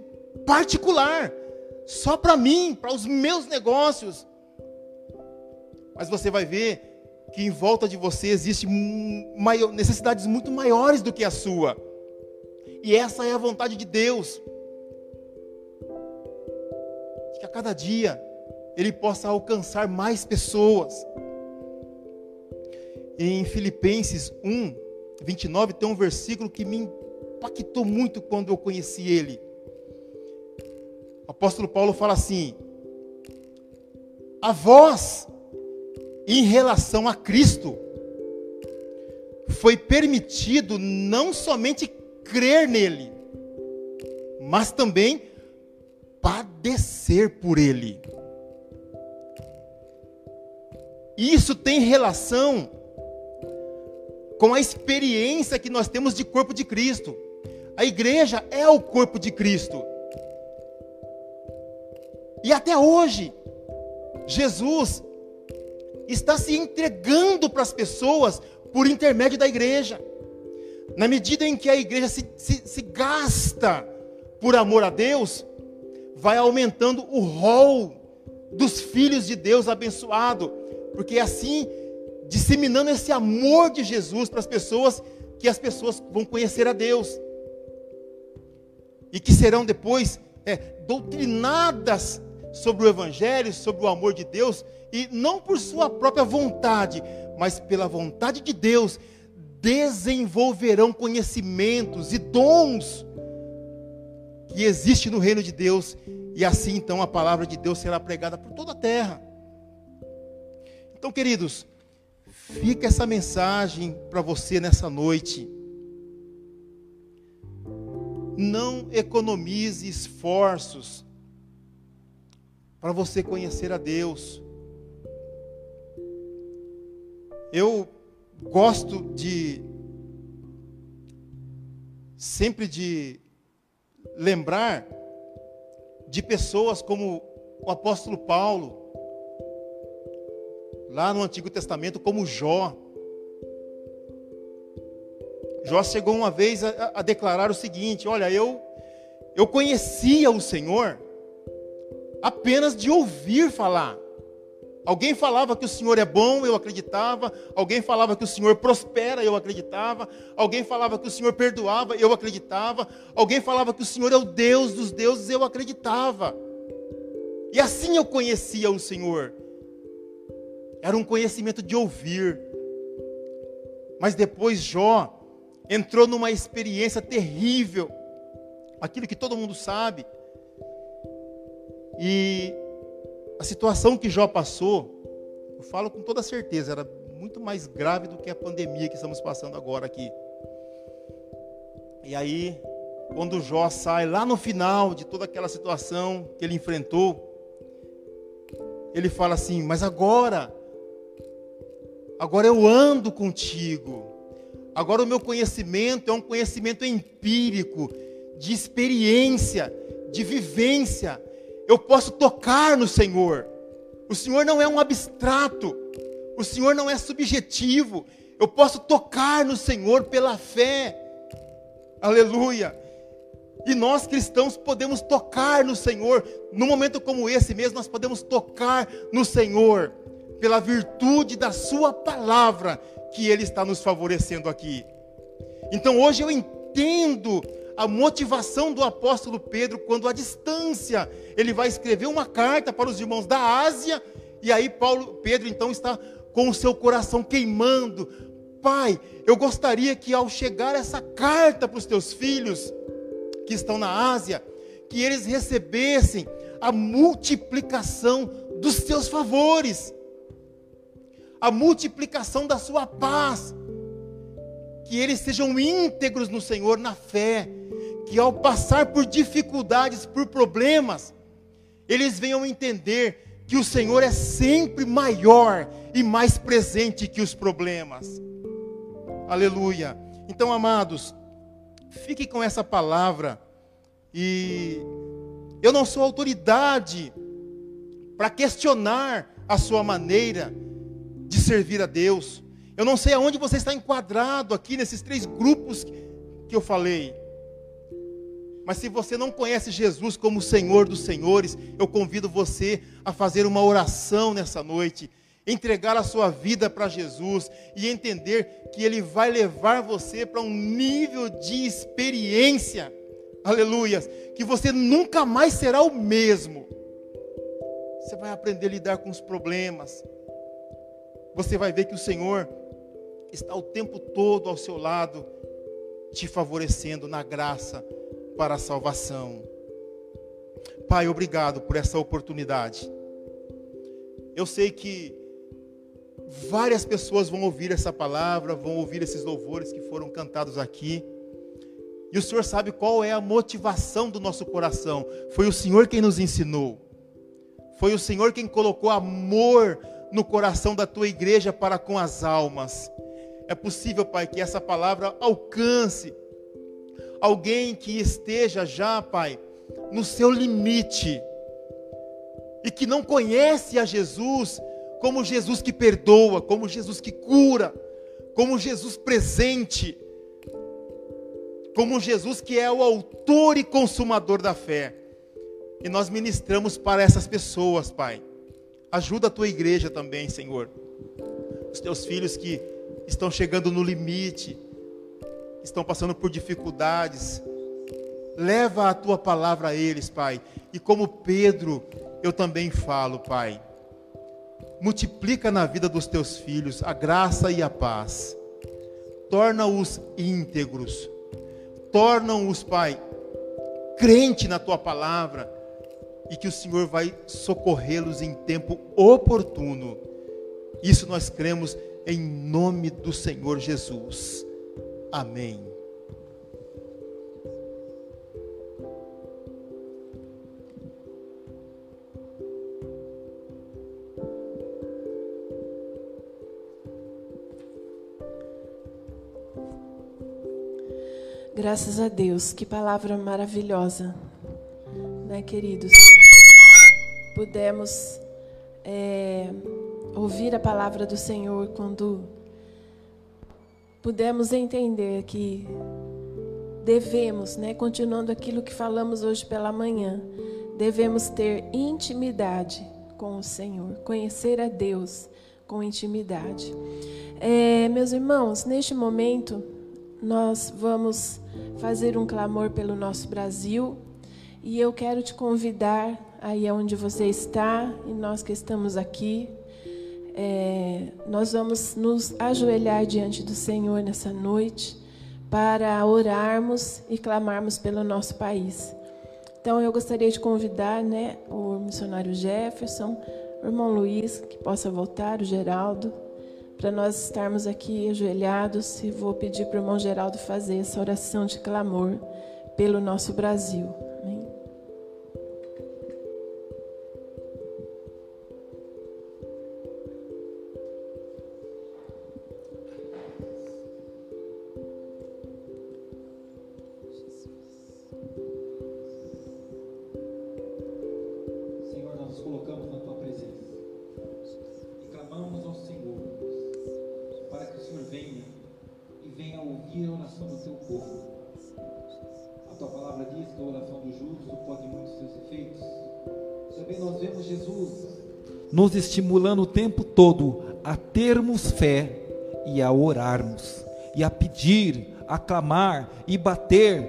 particular, só para mim, para os meus negócios. Mas você vai ver que em volta de você existem necessidades muito maiores do que a sua. E essa é a vontade de Deus. Que a cada dia ele possa alcançar mais pessoas. Em Filipenses 1, 29 tem um versículo que me impactou muito quando eu conheci ele. O apóstolo Paulo fala assim: A vós, em relação a Cristo, foi permitido não somente crer nele, mas também padecer por ele. Isso tem relação com a experiência que nós temos de corpo de Cristo. A igreja é o corpo de Cristo. E até hoje, Jesus está se entregando para as pessoas por intermédio da igreja. Na medida em que a igreja se, se, se gasta por amor a Deus, vai aumentando o rol dos filhos de Deus abençoado, porque assim, disseminando esse amor de Jesus para as pessoas, que as pessoas vão conhecer a Deus. E que serão depois é, doutrinadas sobre o Evangelho, sobre o amor de Deus, e não por sua própria vontade, mas pela vontade de Deus, desenvolverão conhecimentos e dons que existe no reino de Deus, e assim então a palavra de Deus será pregada por toda a terra. Então, queridos, fica essa mensagem para você nessa noite. Não economize esforços para você conhecer a Deus. Eu gosto de sempre de lembrar de pessoas como o apóstolo Paulo, lá no Antigo Testamento, como Jó. Jó chegou uma vez a, a declarar o seguinte: Olha, eu, eu conhecia o Senhor apenas de ouvir falar. Alguém falava que o Senhor é bom, eu acreditava. Alguém falava que o Senhor prospera, eu acreditava. Alguém falava que o Senhor perdoava, eu acreditava. Alguém falava que o Senhor é o Deus dos deuses, eu acreditava. E assim eu conhecia o Senhor. Era um conhecimento de ouvir. Mas depois Jó entrou numa experiência terrível. Aquilo que todo mundo sabe. E a situação que Jó passou, eu falo com toda certeza, era muito mais grave do que a pandemia que estamos passando agora aqui. E aí, quando Jó sai lá no final de toda aquela situação que ele enfrentou, ele fala assim: Mas agora, agora eu ando contigo. Agora o meu conhecimento é um conhecimento empírico, de experiência, de vivência eu posso tocar no Senhor. O Senhor não é um abstrato, o Senhor não é subjetivo. Eu posso tocar no Senhor pela fé. Aleluia. E nós cristãos podemos tocar no Senhor, num momento como esse mesmo, nós podemos tocar no Senhor, pela virtude da Sua palavra, que Ele está nos favorecendo aqui. Então hoje eu entendo a motivação do apóstolo Pedro quando à distância ele vai escrever uma carta para os irmãos da Ásia e aí Paulo Pedro então está com o seu coração queimando. Pai, eu gostaria que ao chegar essa carta para os teus filhos que estão na Ásia, que eles recebessem a multiplicação dos teus favores, a multiplicação da sua paz, que eles sejam íntegros no Senhor na fé, que ao passar por dificuldades, por problemas, eles venham entender que o Senhor é sempre maior e mais presente que os problemas. Aleluia. Então, amados, fique com essa palavra e eu não sou autoridade para questionar a sua maneira de servir a Deus. Eu não sei aonde você está enquadrado aqui nesses três grupos que eu falei. Mas se você não conhece Jesus como Senhor dos Senhores, eu convido você a fazer uma oração nessa noite, entregar a sua vida para Jesus e entender que Ele vai levar você para um nível de experiência, aleluias, que você nunca mais será o mesmo. Você vai aprender a lidar com os problemas, você vai ver que o Senhor está o tempo todo ao seu lado, te favorecendo na graça para a salvação. Pai, obrigado por essa oportunidade. Eu sei que várias pessoas vão ouvir essa palavra, vão ouvir esses louvores que foram cantados aqui. E o Senhor sabe qual é a motivação do nosso coração. Foi o Senhor quem nos ensinou. Foi o Senhor quem colocou amor no coração da tua igreja para com as almas. É possível, Pai, que essa palavra alcance alguém que esteja já, Pai, no seu limite e que não conhece a Jesus como Jesus que perdoa, como Jesus que cura, como Jesus presente, como Jesus que é o autor e consumador da fé. E nós ministramos para essas pessoas, Pai, Ajuda a tua igreja também, Senhor. Os teus filhos que estão chegando no limite, estão passando por dificuldades. Leva a tua palavra a eles, Pai. E como Pedro, eu também falo, Pai. Multiplica na vida dos teus filhos a graça e a paz. Torna-os íntegros. Torna-os, Pai, crente na tua palavra e que o Senhor vai socorrê-los em tempo oportuno. Isso nós cremos em nome do Senhor Jesus. Amém. Graças a Deus, que palavra maravilhosa, né, queridos? Pudemos é, ouvir a palavra do Senhor quando pudemos entender que devemos, né, continuando aquilo que falamos hoje pela manhã, devemos ter intimidade com o Senhor, conhecer a Deus com intimidade. É, meus irmãos, neste momento nós vamos fazer um clamor pelo nosso Brasil e eu quero te convidar aí onde você está e nós que estamos aqui é, nós vamos nos ajoelhar diante do Senhor nessa noite para orarmos e clamarmos pelo nosso país. Então eu gostaria de convidar né, o missionário Jefferson, o irmão Luiz, que possa voltar, o Geraldo, para nós estarmos aqui ajoelhados e vou pedir para o irmão Geraldo fazer essa oração de clamor pelo nosso Brasil. Nos estimulando o tempo todo a termos fé e a orarmos, e a pedir, a clamar e bater.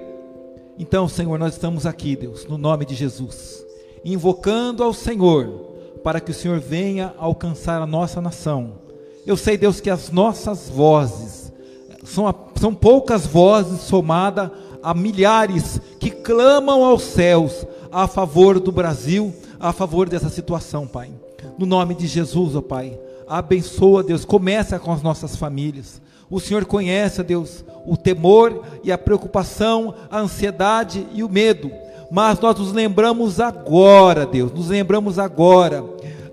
Então, Senhor, nós estamos aqui, Deus, no nome de Jesus, invocando ao Senhor para que o Senhor venha alcançar a nossa nação. Eu sei, Deus, que as nossas vozes são, são poucas vozes somadas a milhares que clamam aos céus a favor do Brasil, a favor dessa situação, Pai. No nome de Jesus, ó Pai. Abençoa, Deus. Começa com as nossas famílias. O Senhor conhece, Deus, o temor e a preocupação, a ansiedade e o medo. Mas nós nos lembramos agora, Deus, nos lembramos agora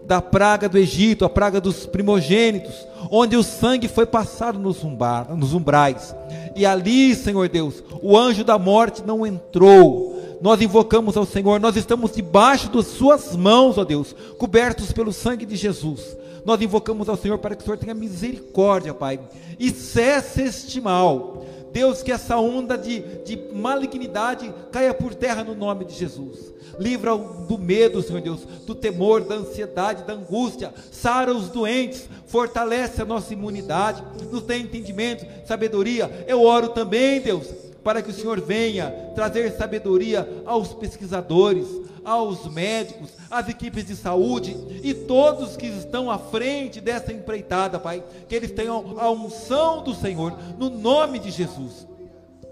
da praga do Egito, a praga dos primogênitos, onde o sangue foi passado nos, umbar, nos umbrais. E ali, Senhor Deus, o anjo da morte não entrou nós invocamos ao Senhor, nós estamos debaixo das Suas mãos, ó Deus, cobertos pelo sangue de Jesus. Nós invocamos ao Senhor para que o Senhor tenha misericórdia, Pai, e cesse este mal. Deus, que essa onda de, de malignidade caia por terra no nome de Jesus. Livra do medo, Senhor Deus, do temor, da ansiedade, da angústia. Sara os doentes, fortalece a nossa imunidade, nos dê entendimento, sabedoria. Eu oro também, Deus, para que o Senhor venha trazer sabedoria aos pesquisadores, aos médicos, às equipes de saúde e todos que estão à frente dessa empreitada, Pai, que eles tenham a unção do Senhor, no nome de Jesus.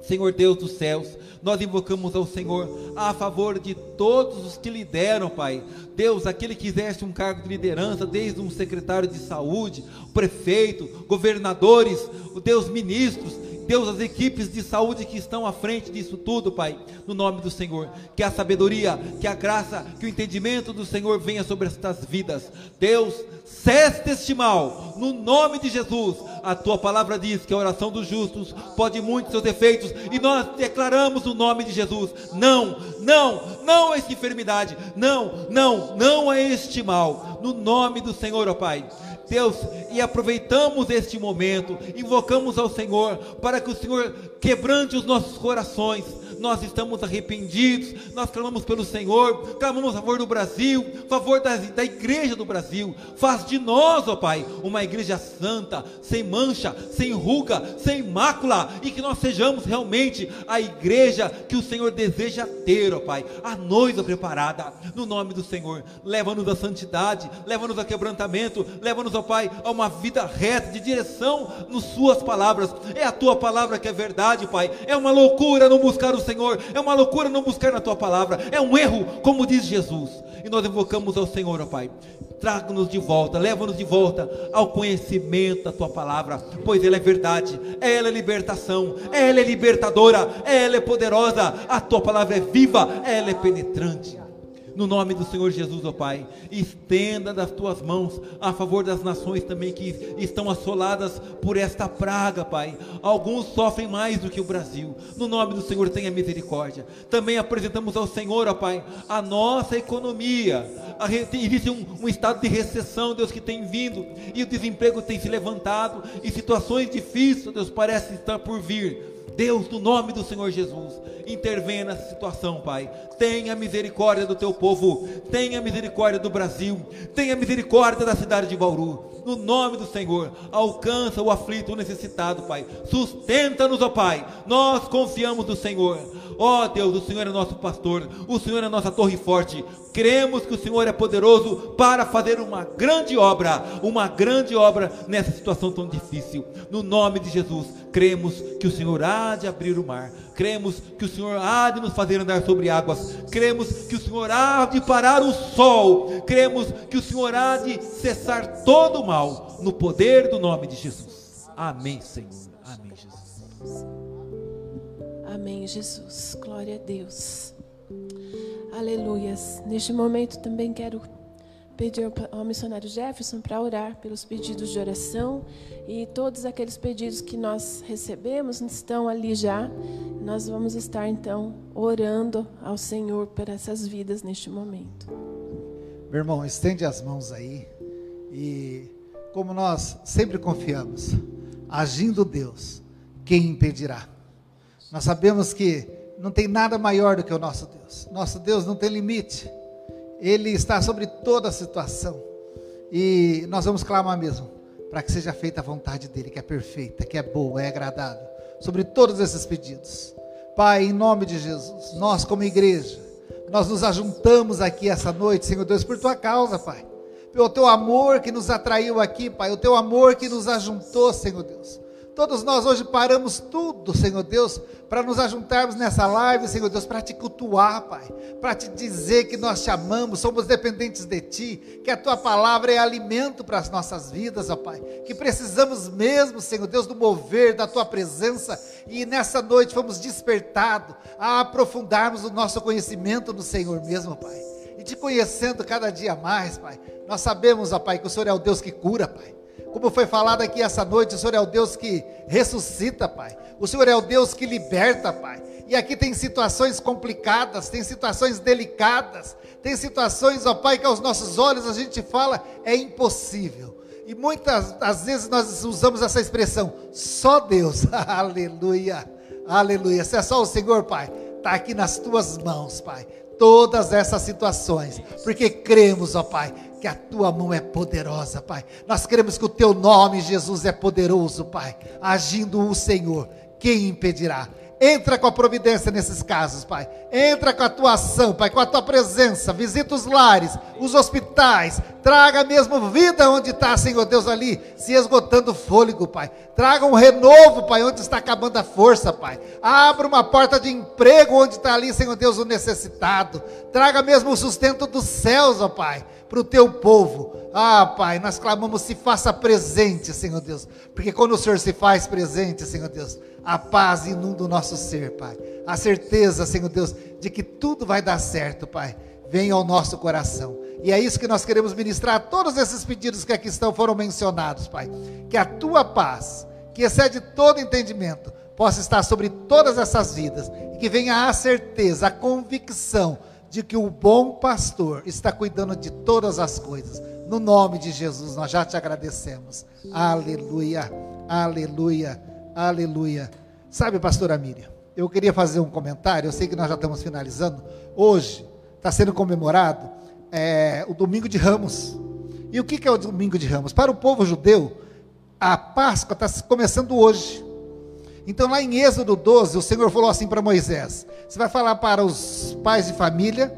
Senhor Deus dos céus, nós invocamos ao Senhor a favor de todos os que lideram, Pai. Deus, aquele que exerce um cargo de liderança, desde um secretário de saúde, prefeito, governadores, Deus ministros, Deus, as equipes de saúde que estão à frente disso tudo, Pai, no nome do Senhor, que a sabedoria, que a graça, que o entendimento do Senhor venha sobre estas vidas. Deus, cesse este mal, no nome de Jesus. A tua palavra diz que a oração dos justos pode muitos seus defeitos, e nós declaramos no nome de Jesus: não, não, não a esta enfermidade, não, não, não a este mal, no nome do Senhor, ó Pai Deus, e aproveitamos este momento, invocamos ao Senhor para que o Senhor quebrante os nossos corações. Nós estamos arrependidos, nós clamamos pelo Senhor, clamamos a favor do Brasil, a favor da, da igreja do Brasil. Faz de nós, ó Pai, uma igreja santa, sem mancha, sem ruga, sem mácula, e que nós sejamos realmente a igreja que o Senhor deseja ter, ó Pai, a noiva preparada, no nome do Senhor. Leva-nos à santidade, leva-nos a quebrantamento, leva-nos, ó Pai, a uma vida reta, de direção nas Suas palavras. É a Tua palavra que é verdade, Pai. É uma loucura não buscar o Senhor, é uma loucura não buscar na Tua palavra, é um erro, como diz Jesus. E nós invocamos ao Senhor, ó Pai. Traga-nos de volta, leva-nos de volta ao conhecimento da tua palavra, pois ela é verdade, ela é libertação, ela é libertadora, ela é poderosa, a tua palavra é viva, ela é penetrante no nome do Senhor Jesus, ó Pai. Estenda das tuas mãos a favor das nações também que estão assoladas por esta praga, Pai. Alguns sofrem mais do que o Brasil. No nome do Senhor, tenha misericórdia. Também apresentamos ao Senhor, ó Pai, a nossa economia. existe um, um estado de recessão, Deus, que tem vindo, e o desemprego tem se levantado, e situações difíceis, Deus, parece estar por vir. Deus, no nome do Senhor Jesus, intervenha nessa situação, Pai. Tenha misericórdia do teu povo, tenha misericórdia do Brasil, tenha misericórdia da cidade de Bauru. No nome do Senhor, alcança o aflito, o necessitado, Pai. Sustenta-nos, ó Pai. Nós confiamos no Senhor. Ó Deus, o Senhor é nosso pastor, o Senhor é nossa torre forte. Cremos que o Senhor é poderoso para fazer uma grande obra, uma grande obra nessa situação tão difícil. No nome de Jesus, cremos que o Senhor há de abrir o mar, cremos que o Senhor há de nos fazer andar sobre águas, cremos que o Senhor há de parar o sol, cremos que o Senhor há de cessar todo o mal, no poder do nome de Jesus. Amém, Senhor. Amém, Jesus. Amém, Jesus. Glória a Deus. Aleluias. Neste momento também quero pedir ao missionário Jefferson para orar pelos pedidos de oração e todos aqueles pedidos que nós recebemos estão ali já. Nós vamos estar então orando ao Senhor por essas vidas neste momento. Meu irmão, estende as mãos aí e como nós sempre confiamos, agindo Deus, quem impedirá? Nós sabemos que não tem nada maior do que o nosso Deus. Nosso Deus não tem limite. Ele está sobre toda a situação. E nós vamos clamar mesmo para que seja feita a vontade dele, que é perfeita, que é boa, é agradável, sobre todos esses pedidos. Pai, em nome de Jesus, nós como igreja, nós nos ajuntamos aqui essa noite, Senhor Deus, por tua causa, Pai. Pelo teu amor que nos atraiu aqui, Pai, o teu amor que nos ajuntou, Senhor Deus. Todos nós hoje paramos tudo, Senhor Deus, para nos ajuntarmos nessa live, Senhor Deus, para te cultuar, Pai, para te dizer que nós te amamos, somos dependentes de Ti, que a Tua palavra é alimento para as nossas vidas, ó Pai, que precisamos mesmo, Senhor Deus, do mover da Tua presença e nessa noite fomos despertados a aprofundarmos o nosso conhecimento no Senhor mesmo, Pai, e te conhecendo cada dia mais, Pai, nós sabemos, ó Pai, que o Senhor é o Deus que cura, Pai. Como foi falado aqui essa noite, o Senhor é o Deus que ressuscita, Pai. O Senhor é o Deus que liberta, Pai. E aqui tem situações complicadas, tem situações delicadas, tem situações, ó Pai, que aos nossos olhos a gente fala é impossível. E muitas das vezes nós usamos essa expressão, só Deus. aleluia. Aleluia. Se é só o Senhor, Pai, está aqui nas tuas mãos, Pai. Todas essas situações, porque cremos, ó Pai, que a tua mão é poderosa, Pai. Nós cremos que o teu nome, Jesus, é poderoso, Pai. Agindo o Senhor, quem impedirá? Entra com a providência nesses casos, Pai. Entra com a tua ação, Pai, com a tua presença. Visita os lares, os hospitais. Traga mesmo vida onde está, Senhor Deus, ali, se esgotando fôlego, Pai. Traga um renovo, Pai, onde está acabando a força, Pai. Abra uma porta de emprego onde está ali, Senhor Deus, o necessitado. Traga mesmo o sustento dos céus, ó Pai para o teu povo. Ah, Pai, nós clamamos, se faça presente, Senhor Deus, porque quando o Senhor se faz presente, Senhor Deus, a paz inunda o nosso ser, Pai. A certeza, Senhor Deus, de que tudo vai dar certo, Pai. Venha ao nosso coração. E é isso que nós queremos ministrar. Todos esses pedidos que aqui estão foram mencionados, Pai. Que a tua paz, que excede todo entendimento, possa estar sobre todas essas vidas. E que venha a certeza, a convicção de que o bom pastor está cuidando de todas as coisas. No nome de Jesus, nós já te agradecemos. Aleluia, aleluia, aleluia. Sabe, pastora Miriam, eu queria fazer um comentário. Eu sei que nós já estamos finalizando. Hoje está sendo comemorado é, o Domingo de Ramos. E o que, que é o Domingo de Ramos? Para o povo judeu, a Páscoa está começando hoje. Então, lá em Êxodo 12, o Senhor falou assim para Moisés: Você vai falar para os pais de família,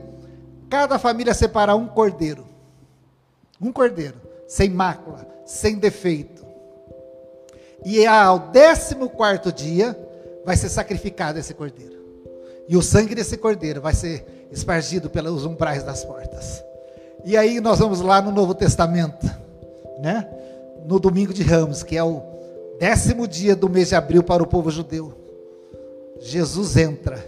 cada família separar um cordeiro. Um cordeiro, sem mácula, sem defeito. E ao décimo quarto dia, vai ser sacrificado esse cordeiro. E o sangue desse cordeiro vai ser espargido pelos umbrais das portas. E aí nós vamos lá no Novo Testamento, né? No domingo de Ramos, que é o décimo dia do mês de abril para o povo judeu. Jesus entra,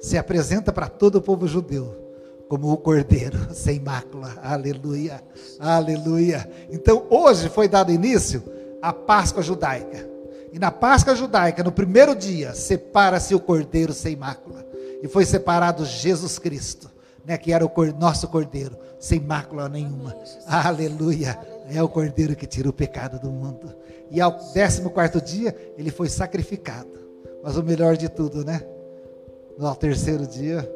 se apresenta para todo o povo judeu como o cordeiro sem mácula. Aleluia, aleluia. Então hoje foi dado início à Páscoa judaica. E na Páscoa judaica, no primeiro dia, separa-se o cordeiro sem mácula. E foi separado Jesus Cristo, né, que era o nosso cordeiro, sem mácula nenhuma. Aleluia. É o cordeiro que tira o pecado do mundo. E ao 14 dia, ele foi sacrificado. Mas o melhor de tudo, né? No terceiro dia,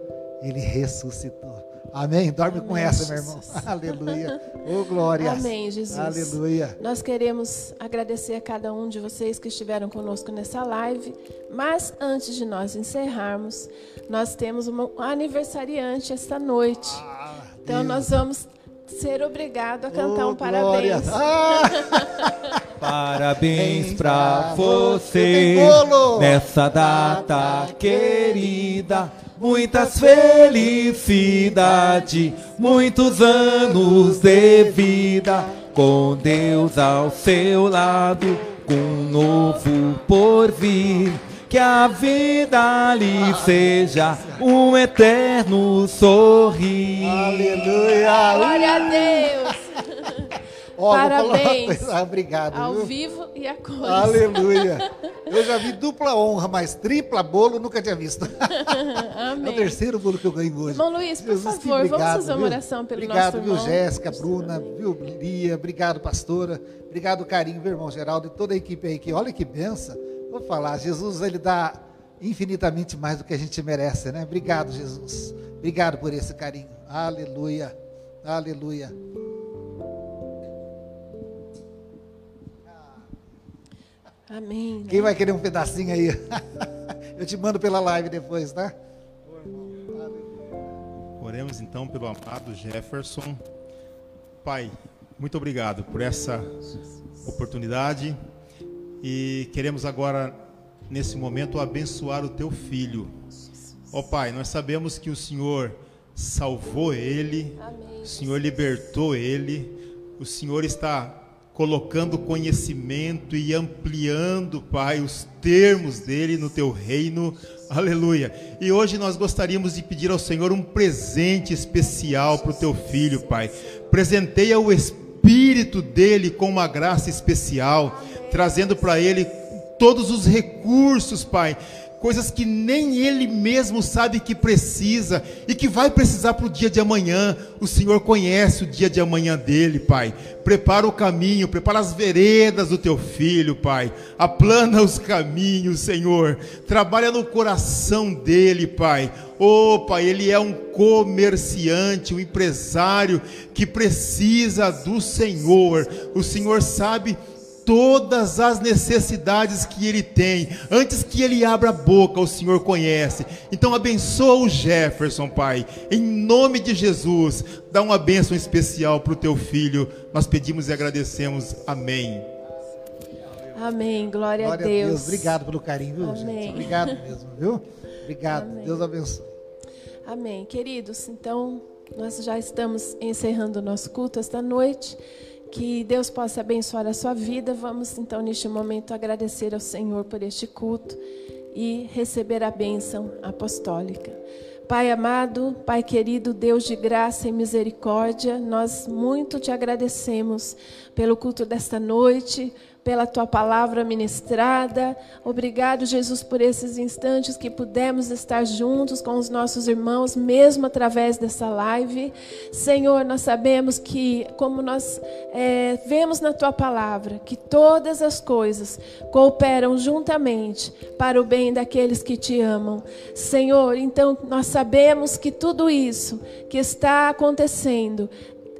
ele ressuscitou. Amém? Dorme Amém, com essa, meu irmão. Aleluia. Oh, glória. Amém, Jesus. Aleluia. Nós queremos agradecer a cada um de vocês que estiveram conosco nessa live. Mas antes de nós encerrarmos, nós temos um aniversariante esta noite. Ah, então Deus. nós vamos ser obrigado a cantar oh, um parabéns. Ah. parabéns para você nessa data querida muitas felicidade, muitos anos de vida, com Deus ao seu lado, com um novo porvir. Que a vida lhe seja um eterno sorrir. Aleluia! Glória a Deus! Ó, Parabéns. Obrigado. Ao viu? vivo e a cores. Aleluia. Eu já vi dupla honra, mas tripla bolo nunca tinha visto. Amém. É o terceiro bolo que eu ganhei hoje. Irmão Luiz, por Jesus, favor, obrigado, vamos fazer uma oração pelo obrigado, nosso irmão. Obrigado, viu, Jéssica, Bruna, viu, Lia, obrigado, pastora. Obrigado, carinho, meu irmão Geraldo e toda a equipe aí que, olha que benção. Vou falar, Jesus, ele dá infinitamente mais do que a gente merece, né? Obrigado, Jesus. Obrigado por esse carinho. Aleluia. Aleluia. Amém. Quem vai querer um pedacinho aí? Eu te mando pela live depois, tá? Oremos então pelo amado Jefferson. Pai, muito obrigado por essa oportunidade e queremos agora, nesse momento, abençoar o teu filho. Ó oh, Pai, nós sabemos que o Senhor salvou ele, o Senhor libertou ele, o Senhor está colocando conhecimento e ampliando, Pai, os termos dele no teu reino. Aleluia. E hoje nós gostaríamos de pedir ao Senhor um presente especial para o teu filho, Pai. Presenteia o espírito dele com uma graça especial, trazendo para ele todos os recursos, Pai, coisas que nem ele mesmo sabe que precisa e que vai precisar para o dia de amanhã. O Senhor conhece o dia de amanhã dele, Pai. Prepara o caminho, prepara as veredas do teu filho, Pai. Aplana os caminhos, Senhor. Trabalha no coração dele, Pai. Oh, Pai, ele é um comerciante, um empresário que precisa do Senhor. O Senhor sabe todas as necessidades que ele tem. Antes que ele abra a boca, o Senhor conhece. Então abençoa o Jefferson, Pai. Em nome de Jesus, dá uma bênção especial para o teu filho. Nós pedimos e agradecemos. Amém. Amém. Glória, Glória a, Deus. a Deus. Obrigado pelo carinho, viu, Amém. gente? Obrigado mesmo, viu? Obrigado. Amém. Deus abençoe. Amém. Queridos, então nós já estamos encerrando o nosso culto esta noite. Que Deus possa abençoar a sua vida. Vamos então, neste momento, agradecer ao Senhor por este culto e receber a bênção apostólica. Pai amado, Pai querido, Deus de graça e misericórdia, nós muito te agradecemos pelo culto desta noite, pela tua palavra ministrada. Obrigado, Jesus, por esses instantes que pudemos estar juntos com os nossos irmãos, mesmo através dessa live. Senhor, nós sabemos que, como nós é, vemos na tua palavra, que todas as coisas cooperam juntamente para o bem daqueles que te amam. Senhor, então nós sabemos que tudo isso que está acontecendo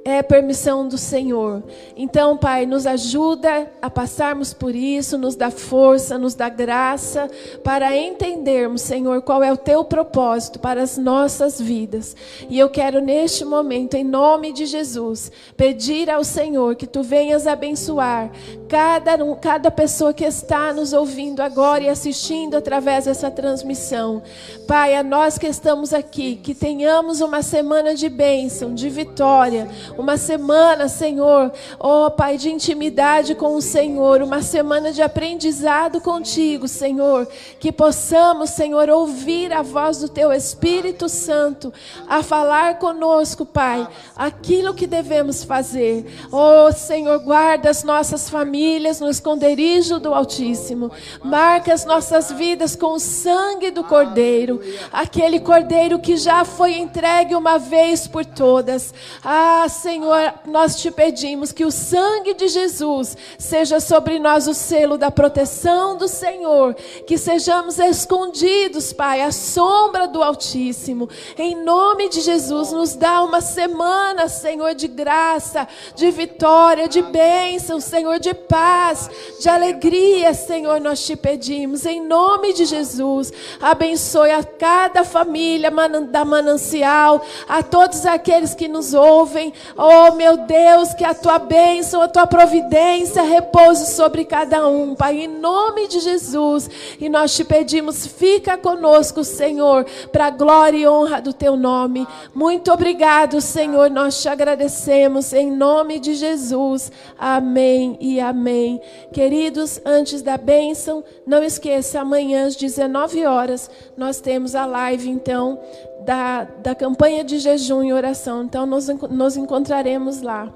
é permissão do Senhor. Então, Pai, nos ajuda a passarmos por isso, nos dá força, nos dá graça para entendermos, Senhor, qual é o teu propósito para as nossas vidas. E eu quero neste momento, em nome de Jesus, pedir ao Senhor que tu venhas abençoar cada, cada pessoa que está nos ouvindo agora e assistindo através dessa transmissão. Pai, a nós que estamos aqui, que tenhamos uma semana de bênção, de vitória uma semana, Senhor, ó oh, Pai, de intimidade com o Senhor, uma semana de aprendizado contigo, Senhor, que possamos, Senhor, ouvir a voz do Teu Espírito Santo a falar conosco, Pai, aquilo que devemos fazer. Oh, Senhor, guarda as nossas famílias no esconderijo do Altíssimo, marca as nossas vidas com o sangue do Cordeiro, aquele Cordeiro que já foi entregue uma vez por todas. Ah, Senhor, nós te pedimos que o sangue de Jesus seja sobre nós o selo da proteção do Senhor, que sejamos escondidos, Pai, à sombra do Altíssimo. Em nome de Jesus, nos dá uma semana, Senhor, de graça, de vitória, de bênção, Senhor, de paz, de alegria, Senhor, nós te pedimos. Em nome de Jesus, abençoe a cada família da manancial, a todos aqueles que nos ouvem, Oh, meu Deus, que a tua bênção, a tua providência repouse sobre cada um, Pai, em nome de Jesus. E nós te pedimos, fica conosco, Senhor, para a glória e honra do teu nome. Muito obrigado, Senhor, nós te agradecemos em nome de Jesus. Amém e amém. Queridos, antes da bênção, não esqueça, amanhã às 19 horas, nós temos a live, então, da, da campanha de jejum e oração. Então, nos, nos encontraremos lá.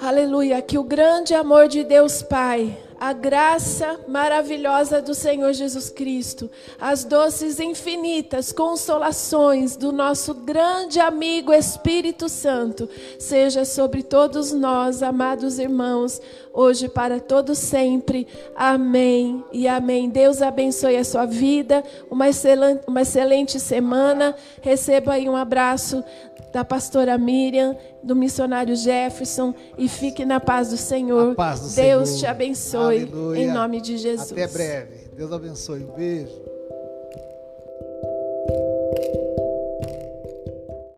Aleluia. Que o grande amor de Deus Pai a graça maravilhosa do Senhor Jesus Cristo, as doces infinitas consolações do nosso grande amigo Espírito Santo, seja sobre todos nós, amados irmãos, hoje para todo sempre. Amém e amém. Deus abençoe a sua vida. Uma excelente, uma excelente semana. Receba aí um abraço da pastora Miriam, do missionário Jefferson e fique na paz do Senhor. Paz do Deus Senhor. te abençoe Aleluia. em nome de Jesus. Até breve. Deus abençoe. Um beijo.